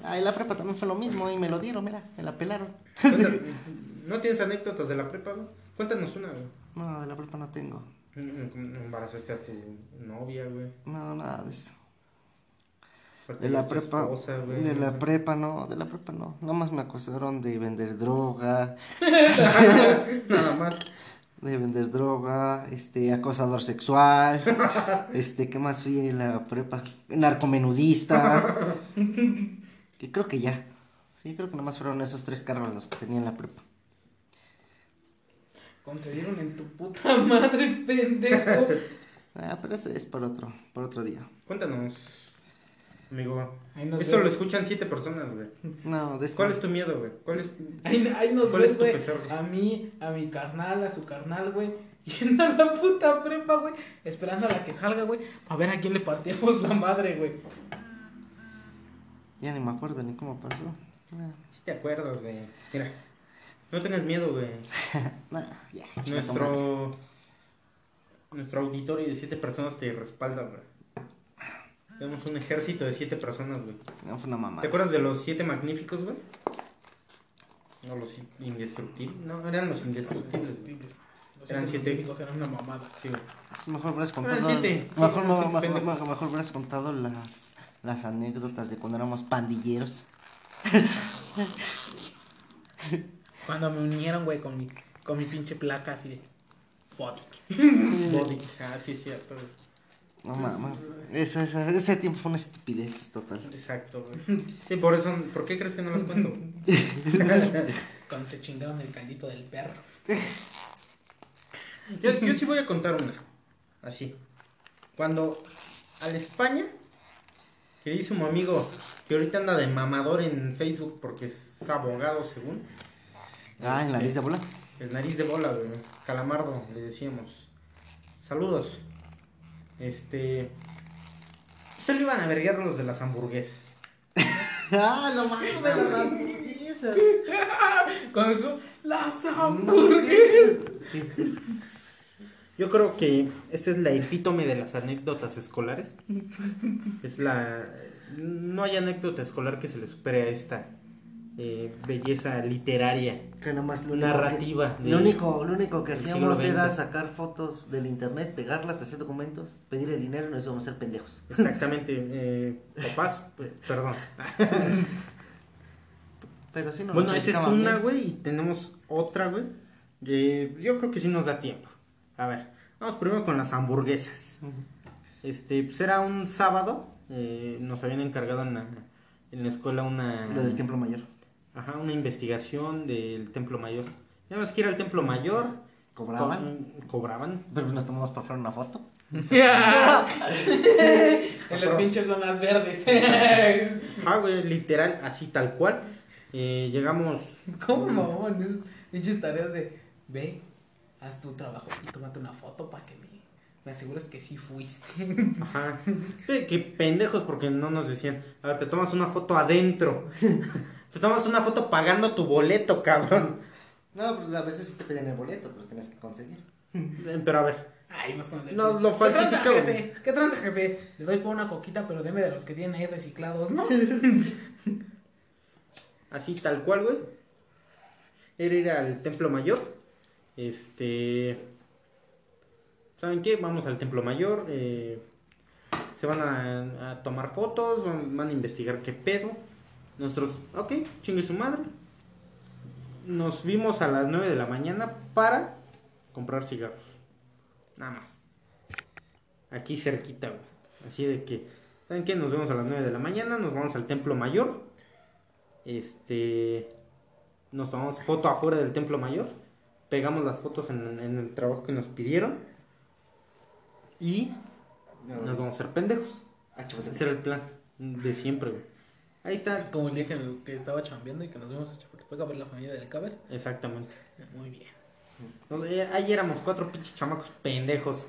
Ay, la prepa también fue lo mismo y me lo dieron, mira, me la pelaron. [LAUGHS] [LAUGHS] ¿No tienes anécdotas de la prepa, güey? Cuéntanos una, güey. No, de la prepa no tengo. Embarazaste a tu novia, güey. No, nada de eso. De la prepa, esposa, güey. de la prepa no, de la prepa no. Nada más me acusaron de vender droga, [LAUGHS] Nada más. de vender droga, este, acosador sexual, este, ¿qué más fui en la prepa? Narcomenudista. Y creo que ya. Sí, creo que nada más fueron esos tres carros los que tenía en la prepa. Como te dieron en tu puta [LAUGHS] madre, pendejo. Ah, pero eso es por otro, por otro día. Cuéntanos, amigo. Esto ves. lo escuchan siete personas, güey. No, de ¿Cuál es tu miedo, güey? ¿Cuál es? Ahí, ahí nos ¿Cuál es tu güey. pesar, güey? A mí, a mi carnal, a su carnal, güey. [LAUGHS] Yendo a la puta prepa, güey. Esperando a la que salga, güey. A ver a quién le partíamos la madre, güey. Ya ni me acuerdo ni cómo pasó. Ah, Si te acuerdas, güey. Mira, no tengas miedo, güey. [LAUGHS] ya. Nuestro, nuestro auditorio de siete personas te respalda, güey. Tenemos un ejército de siete personas, güey. No fue una mamada. ¿Te acuerdas de los siete magníficos, güey? No, los indestructibles. No, eran los indestructibles. Los Eran siete. científicos eran una mamada. Sí, güey. Es mejor Eran contado. Sí, Mejor, eran no, siete mejor, pendejos. mejor, mejor hubieras contado las, las anécdotas de cuando éramos pandilleros. Cuando me unieron, güey, con mi, con mi pinche placa así de. Body. [LAUGHS] Body. Ah, sí, cierto, güey. No mames. Ese, ese, ese tiempo fue una estupidez total. Exacto, güey. Sí, por eso, ¿por qué crees que no las cuento? [LAUGHS] Cuando se chingaron el caldito del perro. [LAUGHS] Yo, yo sí voy a contar una. Así. Cuando al España, que dice un amigo que ahorita anda de mamador en Facebook porque es abogado, según. Ah, en Este, lista de bola. El nariz de bola, güey. Calamardo, le decíamos. Saludos. Este. Se lo iban a verguiar los de las hamburguesas. [LAUGHS] Ah, lo mames, de [LAUGHS] las hamburguesas. [LAUGHS] Cuando dijo, las hamburguesas. Sí, Yo creo que esa es la epítome de las anécdotas escolares. Es la. No hay anécdota escolar que se le supere a esta eh, belleza literaria. que nomás lo Narrativa que- de- lo, único, lo único que hacíamos era sacar fotos del internet, pegarlas, hacer documentos, pedir el dinero y nos íbamos a ser pendejos. Exactamente. eh, papás, pe- perdón. Pero sí, no Bueno, esa es una, güey, y tenemos otra, güey. que yo creo que sí nos da tiempo. A ver, vamos primero con las hamburguesas. Este, pues era un sábado, eh, nos habían encargado en la, en la escuela una... Lo del Templo Mayor. Ajá, una investigación del Templo Mayor. Teníamos que ir al Templo Mayor. Cobraban, co- cobraban. pero nos tomamos por fuera una foto. [LAUGHS] en las pinches zonas verdes. Ah, güey, literal, así tal cual. Eh, llegamos... ¿Cómo mamón? Esas pinches tareas de ve, haz tu trabajo y tómate una foto para que me, me asegures que sí fuiste. Ajá. Sí, qué pendejos porque no nos decían, a ver, te tomas una foto adentro. [LAUGHS] te tomas una foto pagando tu boleto, cabrón. No, pues a veces sí te pedían el boleto, pero tenías que conseguir. Eh, Pero a ver, Ay, más cuando No, lo ¿Qué tranza, falsificado. jefe? ¿Qué tranza, jefe? Le doy por una coquita, pero deme de los que tienen ahí reciclados, ¿no? [LAUGHS] así tal cual, güey. Era ir al Templo Mayor. Este... ¿Saben qué? Vamos al Templo Mayor. eh, se van a, tomar fotos, van, van a investigar qué pedo. Nosotros, ok, chingue su madre. Nos vimos a las 9 de la mañana para comprar cigarros. Nada más. Aquí cerquita, güey. Así de que, ¿saben qué? Nos vemos a las 9 de la mañana, nos vamos al Templo Mayor. Este. Nos tomamos foto afuera del Templo Mayor. Pegamos las fotos en, en el trabajo que nos pidieron. Y nos vamos a hacer pendejos. Ah. Ese era el plan de siempre, güey. Ahí está. Como el día que, que estaba chambeando y que nos vimos a Chapultepec a ver la familia del caber. Exactamente. Muy bien. No, Ahí éramos cuatro pinches chamacos pendejos,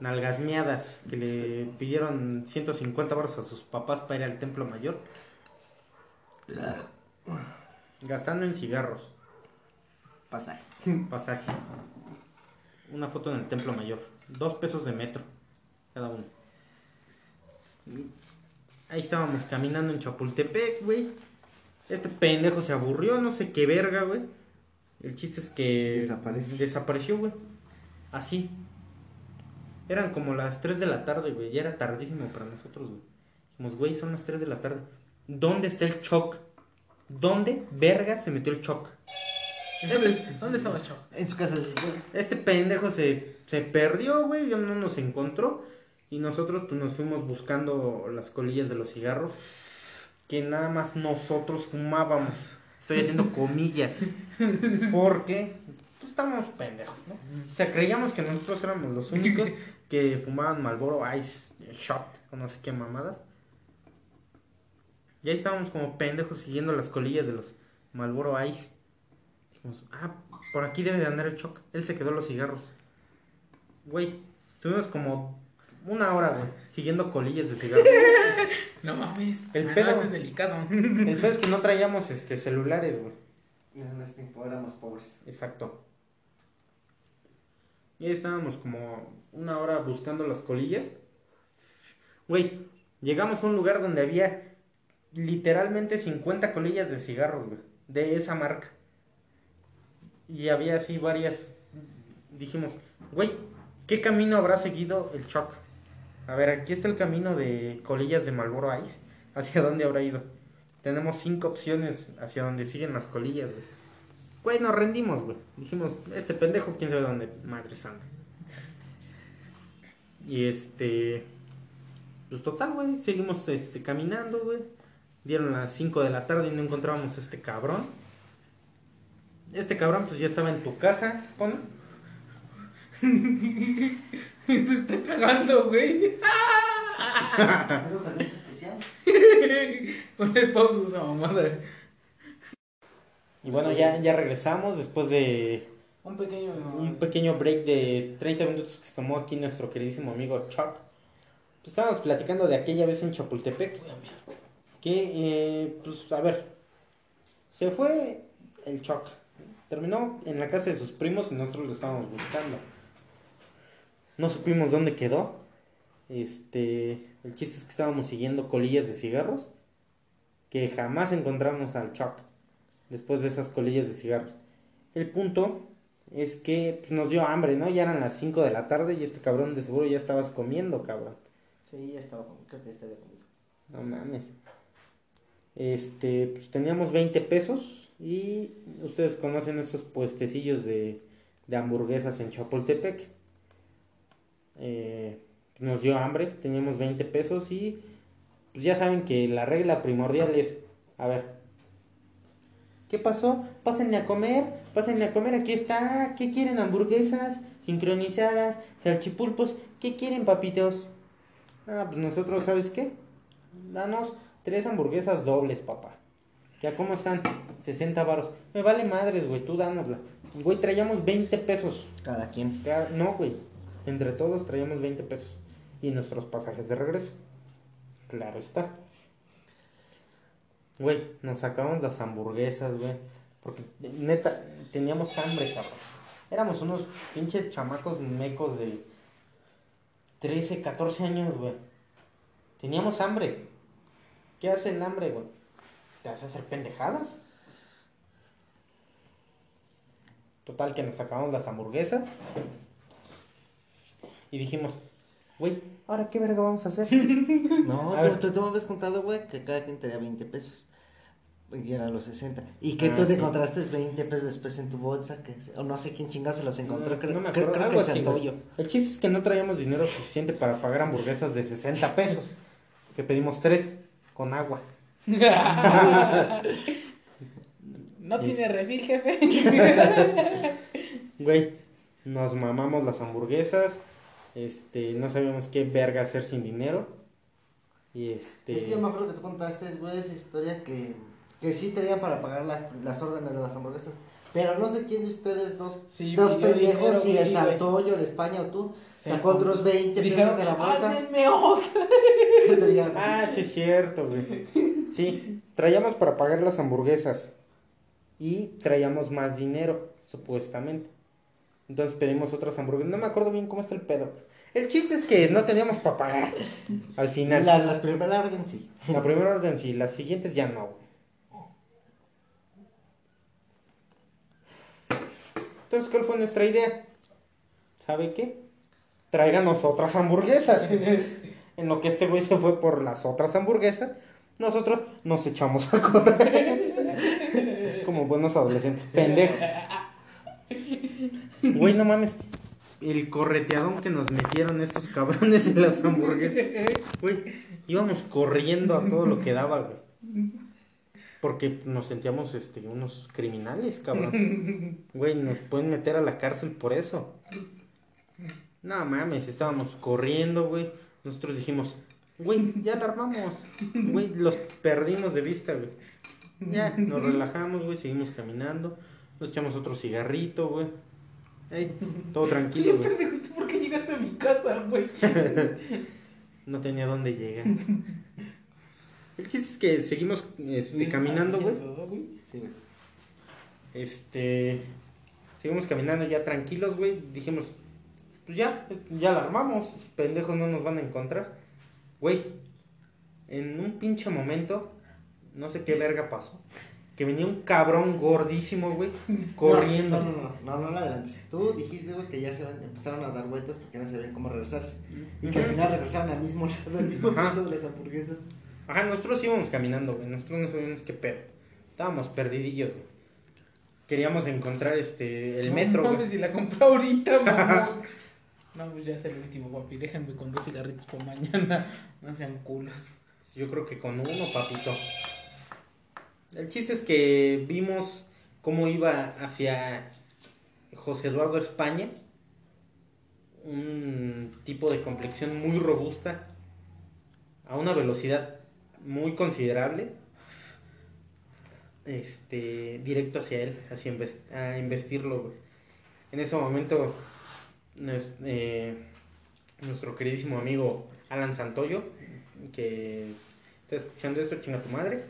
nalgasmeadas, que le pidieron 150 baros a sus papás para ir al templo mayor. Gastando en cigarros, Pasa. Pasaje. Una foto en el templo mayor. Dos pesos de metro, cada uno. Ahí estábamos caminando en Chapultepec, güey. Este pendejo se aburrió, no sé qué verga, güey. El chiste es que Desapareció. desapareció, güey. Así. Eran como las 3 de la tarde, güey. Ya era tardísimo para nosotros, güey. Dijimos, güey, son las 3 de la tarde. ¿Dónde está el choc? ¿Dónde, verga, se metió el choc? ¿Dónde, ¿dónde estabas, chavo? En su casa. Este pendejo se, se perdió, güey, ya no nos encontró. Y nosotros pues nos fuimos buscando las colillas de los cigarros. Que nada más nosotros fumábamos. Estoy haciendo comillas. [LAUGHS] Porque pues estábamos pendejos, ¿no? O sea, creíamos que nosotros éramos los únicos que fumaban Malboro Ice Shot o no sé qué mamadas. Y ahí estábamos como pendejos siguiendo las colillas de los Malboro Ice. Dijimos, ah, por aquí debe de andar el Choc. Él se quedó los cigarros. Güey, estuvimos como una hora, güey, siguiendo colillas de cigarros. [LAUGHS] No mames. El El pedo. pedo es delicado. El peor es que no traíamos este celulares, güey. En ese tiempo éramos pobres. Exacto. Y ahí estábamos como una hora buscando las colillas. Güey, llegamos a un lugar donde había literalmente 50 colillas de cigarros, güey. De esa marca. Y había así varias. Dijimos, güey, ¿qué camino habrá seguido el Choc? A ver, aquí está el camino de colillas de Marlboro Ice. ¿Hacia dónde habrá ido? Tenemos cinco opciones hacia donde siguen las colillas, güey. Güey, nos rendimos, güey. Dijimos, este pendejo, quién sabe dónde madre santa. Y este. Pues total, güey. Seguimos este, caminando, güey. Dieron las 5 de la tarde y no encontrábamos a este cabrón. Este cabrón, pues ya estaba en tu casa, ¿no? [LAUGHS] Se está cagando, güey. ¿Algo también es especial? [LAUGHS] Ponle pausa a esa mamada. Y bueno, ya, ya regresamos después de Un pequeño. un pequeño break de 30 minutos que se tomó aquí nuestro queridísimo amigo Chuck. Pues estábamos platicando de aquella vez en Chapultepec. Que, eh, pues, a ver, se fue el Chuck. Terminó en la casa de sus primos y nosotros lo estábamos buscando. No supimos dónde quedó. Este, el chiste es que estábamos siguiendo colillas de cigarros que jamás encontramos al Chuck después de esas colillas de cigarros. El punto es que pues, nos dio hambre, ¿no? Ya eran las 5 de la tarde y este cabrón de seguro ya estabas comiendo, cabrón. Sí, ya estaba, creo que ya estaba comido. No mames. Este, pues teníamos 20 pesos y ustedes conocen estos puestecillos de, de hamburguesas en Chapultepec. Eh, nos dio hambre, teníamos 20 pesos y pues ya saben que la regla primordial es, a ver, ¿qué pasó? Pásenle a comer, pásenle a comer, aquí está, ¿qué quieren? Hamburguesas sincronizadas, salchipulpos, ¿qué quieren papitos? Ah, pues nosotros, ¿sabes qué? Danos tres hamburguesas dobles, papá. ¿Ya cómo están? 60 varos. Me vale madres, güey, tú dánosla. Güey, traíamos 20 pesos. Cada quien. Cada- No, güey. Entre todos traíamos 20 pesos. Y nuestros pasajes de regreso. Claro está. Güey, nos sacamos las hamburguesas, güey. Porque neta, teníamos hambre, cabrón. Éramos unos pinches chamacos mecos de 13, 14 años, güey. Teníamos hambre. ¿Qué hace el hambre, güey? Te hace hacer pendejadas. Total, que nos sacamos las hamburguesas. Y dijimos, güey, ¿ahora qué verga vamos a hacer? [LAUGHS] No, A tú, ver. tú, tú me habías contado, güey, que cada quien tenía 20 pesos. Y eran los 60. Y que Ah, tú te sí. encontraste 20 pesos después en tu bolsa. Que, o no sé quién chingados se los encontró. No, creo, no me creo- acuerdo, creo que así. Santoyo. El chiste es que no traíamos dinero suficiente para pagar hamburguesas de 60 pesos. Que pedimos tres con agua. No tiene refil, jefe. [LAUGHS] Güey, nos mamamos las hamburguesas. Este, no sabíamos qué verga hacer sin dinero. Y este. Es que yo me acuerdo que tú contaste, güey, esa historia que, que sí tenían para pagar las, las órdenes de las hamburguesas. Pero no sé quién de ustedes dos, Sí, dos pendejos, si el. Santoyo, el España o tú, Sí. sacó otros 20 pesos Dijeron, de la bolsa. "Hácenme otra". [LAUGHS] Ah, sí es cierto, güey. Sí, traíamos para pagar las hamburguesas. Y traíamos más dinero, supuestamente. Entonces pedimos otras hamburguesas. No me acuerdo bien cómo está el pedo. El chiste es que no teníamos para pagar. Al final. La- las primeras orden sí. La primera orden sí, las siguientes ya no, Entonces, ¿cuál fue nuestra idea? ¿Sabe qué? Tráiganos otras hamburguesas. [LAUGHS] en lo que este güey se fue por las otras hamburguesas, nosotros nos echamos a correr. [LAUGHS] Como buenos adolescentes pendejos. [LAUGHS] Güey, no mames. El correteadón que nos metieron estos cabrones en las hamburguesas. Güey, íbamos corriendo a todo lo que daba, güey. Porque nos sentíamos este, unos criminales, cabrón. [LAUGHS] Güey, nos pueden meter a la cárcel por eso. No mames, estábamos corriendo, güey. Nosotros dijimos, güey, ya la armamos. Güey, los perdimos de vista, güey. Ya, nos relajamos, güey, seguimos caminando. Nos echamos otro cigarrito, güey. Ey, todo tranquilo, güey. pendejo, ¿y tú por qué llegaste a mi casa, güey? [LAUGHS] No tenía dónde llegar. [LAUGHS] El chiste es que seguimos este, caminando, güey. Sí. Este. Seguimos caminando ya tranquilos, güey. Dijimos, pues ya, ya la armamos. Los pendejos no nos van a encontrar. Güey, en un pinche momento, no sé qué verga pasó. Que venía un cabrón gordísimo, güey, [LAUGHS] corriendo. No, no, no, no, no, no adelantes. Tú dijiste, güey, que ya se van- empezaron a dar vueltas porque no sabían cómo regresarse. Y que al final regresaron al mismo [LAUGHS] lado, al mismo punto de las hamburguesas. Ajá, nosotros íbamos caminando, güey. Nosotros no sabíamos qué pedo. Estábamos perdidillos, güey. Queríamos encontrar este el metro, No mames, si la compré ahorita, mamón. [LAUGHS] No, pues ya es el último, papi. Déjenme con dos cigarritos por mañana. [LAUGHS] No sean culos. Yo creo que con uno, papito. El chiste es que vimos cómo iba hacia José Eduardo España. Un tipo de complexión muy robusta. A una velocidad muy considerable. Este, directo hacia él, hacia a investirlo. güey. En ese momento, nos- eh, nuestro queridísimo amigo Alan Santoyo, que está escuchando esto, chinga tu madre,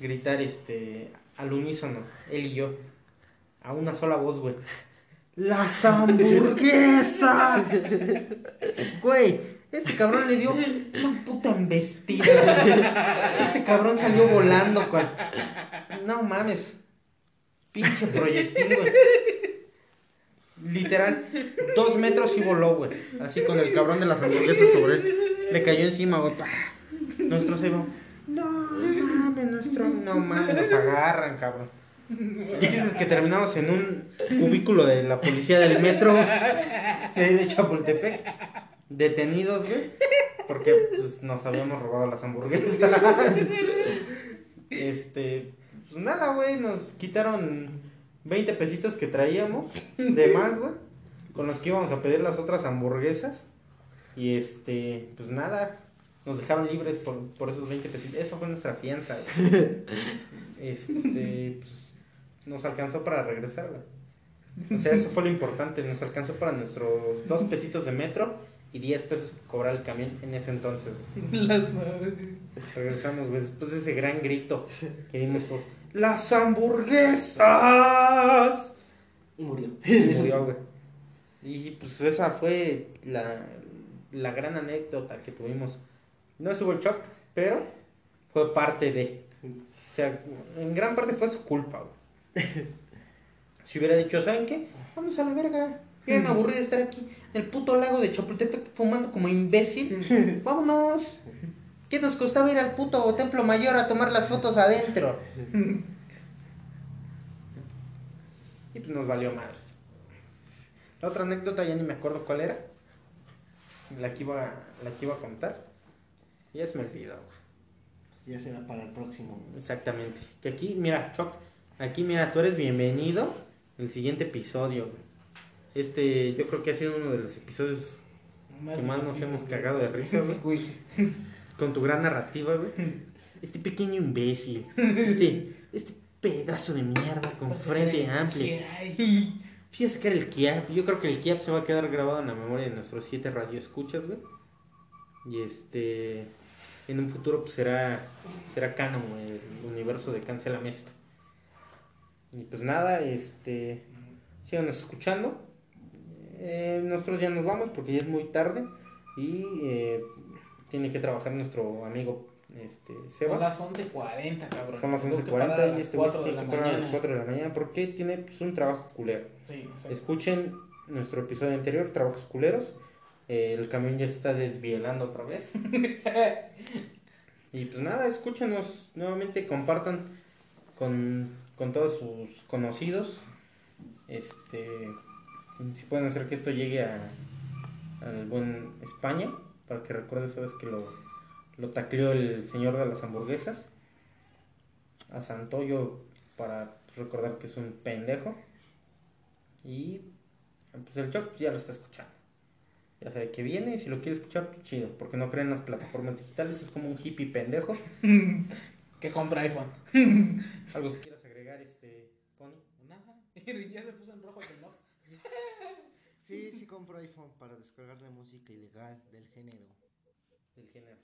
gritar este al unísono, él y yo, a una sola voz, güey. ¡Las hamburguesas! [LAUGHS] Güey, este cabrón le dio una puta embestida. Este cabrón salió volando con. No mames. Pinche proyectil, güey. Literal, dos metros y voló, güey. Así con el cabrón de las hamburguesas sobre él. Le cayó encima, güey. Nuestro se. No mames, nuestro. No mames, nos agarran, cabrón. Dices que terminamos en un cubículo de la policía del metro de Chapultepec. Detenidos, güey. Porque pues, nos habíamos robado las hamburguesas. Este. Pues nada, güey. Nos quitaron 20 pesitos que traíamos. De más, güey. Con los que íbamos a pedir las otras hamburguesas. Y este. Pues nada. Nos dejaron libres por, por esos 20 pesitos. Esa fue nuestra fianza, güey. Este. Pues, nos alcanzó para regresar, güey. O sea, eso fue lo importante. Nos alcanzó para nuestros dos pesitos de metro y 10 pesos que cobraba el camión en ese entonces. güey. [LAUGHS] Las Regresamos, güey, después de ese gran grito [LAUGHS] que dimos todos. ¡Las hamburguesas! Y murió. Y murió, [LAUGHS] güey. Y pues esa fue la, la gran anécdota que tuvimos. No estuvo el shock, pero fue parte de. O sea, en gran parte fue su culpa, güey. Si hubiera dicho, ¿saben qué? Vamos a la verga. Ya me aburrí de estar aquí en el puto lago de Chapultepec fumando como imbécil. [LAUGHS] Vámonos. ¿Qué nos costaba ir al puto templo mayor a tomar las fotos adentro? Y pues nos valió madres. La otra anécdota ya ni me acuerdo cuál era. La que iba, la que iba a contar. Ya se me olvidó. güey. Ya será para el próximo. Exactamente. Que aquí, mira, Choc, aquí mira, tú eres bienvenido el siguiente episodio. Este, yo creo que ha sido uno de los episodios que más nos hemos cagado de risa, güey. Sí. Con tu gran narrativa, güey. [LAUGHS] Este pequeño imbécil. Este, este pedazo de mierda con frente que era- amplio. ¿Qué hay? Fíjate que era el Kiap. Yo creo que el Kiap se va a quedar grabado en la memoria de nuestros siete radioescuchas, güey. Y este. En un futuro pues será. Será canon, el universo de Cancela Mesto. Y pues nada, este. Síganos escuchando. Eh, nosotros ya nos vamos porque ya es muy tarde. Y eh, tiene que trabajar nuestro amigo este, Son Sebas. las 11.40, cabrón. Son las Tengo que parar a 11.40 y este güey se 4 de tiene que parar a las mañana. 4 de la mañana porque tiene pues, un trabajo culero. Sí. Escuchen nuestro episodio anterior, Trabajos Culeros. Eh, el camión ya se está desvielando otra vez. [LAUGHS] y pues nada, escúchenos nuevamente, compartan con, con todos sus conocidos. Este, si pueden hacer que esto llegue a al buen España, para que recuerde esa vez que lo, lo tacleó el señor de las hamburguesas. a Santoyo para recordar que es un pendejo. Y pues el Choc ya lo está escuchando. Ya sabe que viene y si lo quiere escuchar, pues chido. Porque no creen en las plataformas digitales, es como un hippie pendejo. [LAUGHS] Que compra iPhone. [LAUGHS] ¿Algo que quieras agregar, este, Pony? Nada. [LAUGHS] Ya se puso en rojo el reloj. Sí, sí compro iPhone para descargar la música ilegal del género. Del género.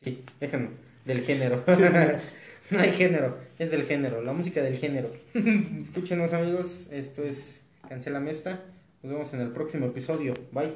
Sí, déjenlo. Del género. [LAUGHS] [LAUGHS] no hay género, es del género. La música del género. [LAUGHS] Escúchenos, amigos. Esto es Cancela Mesta. Nos vemos en el próximo episodio. Bye.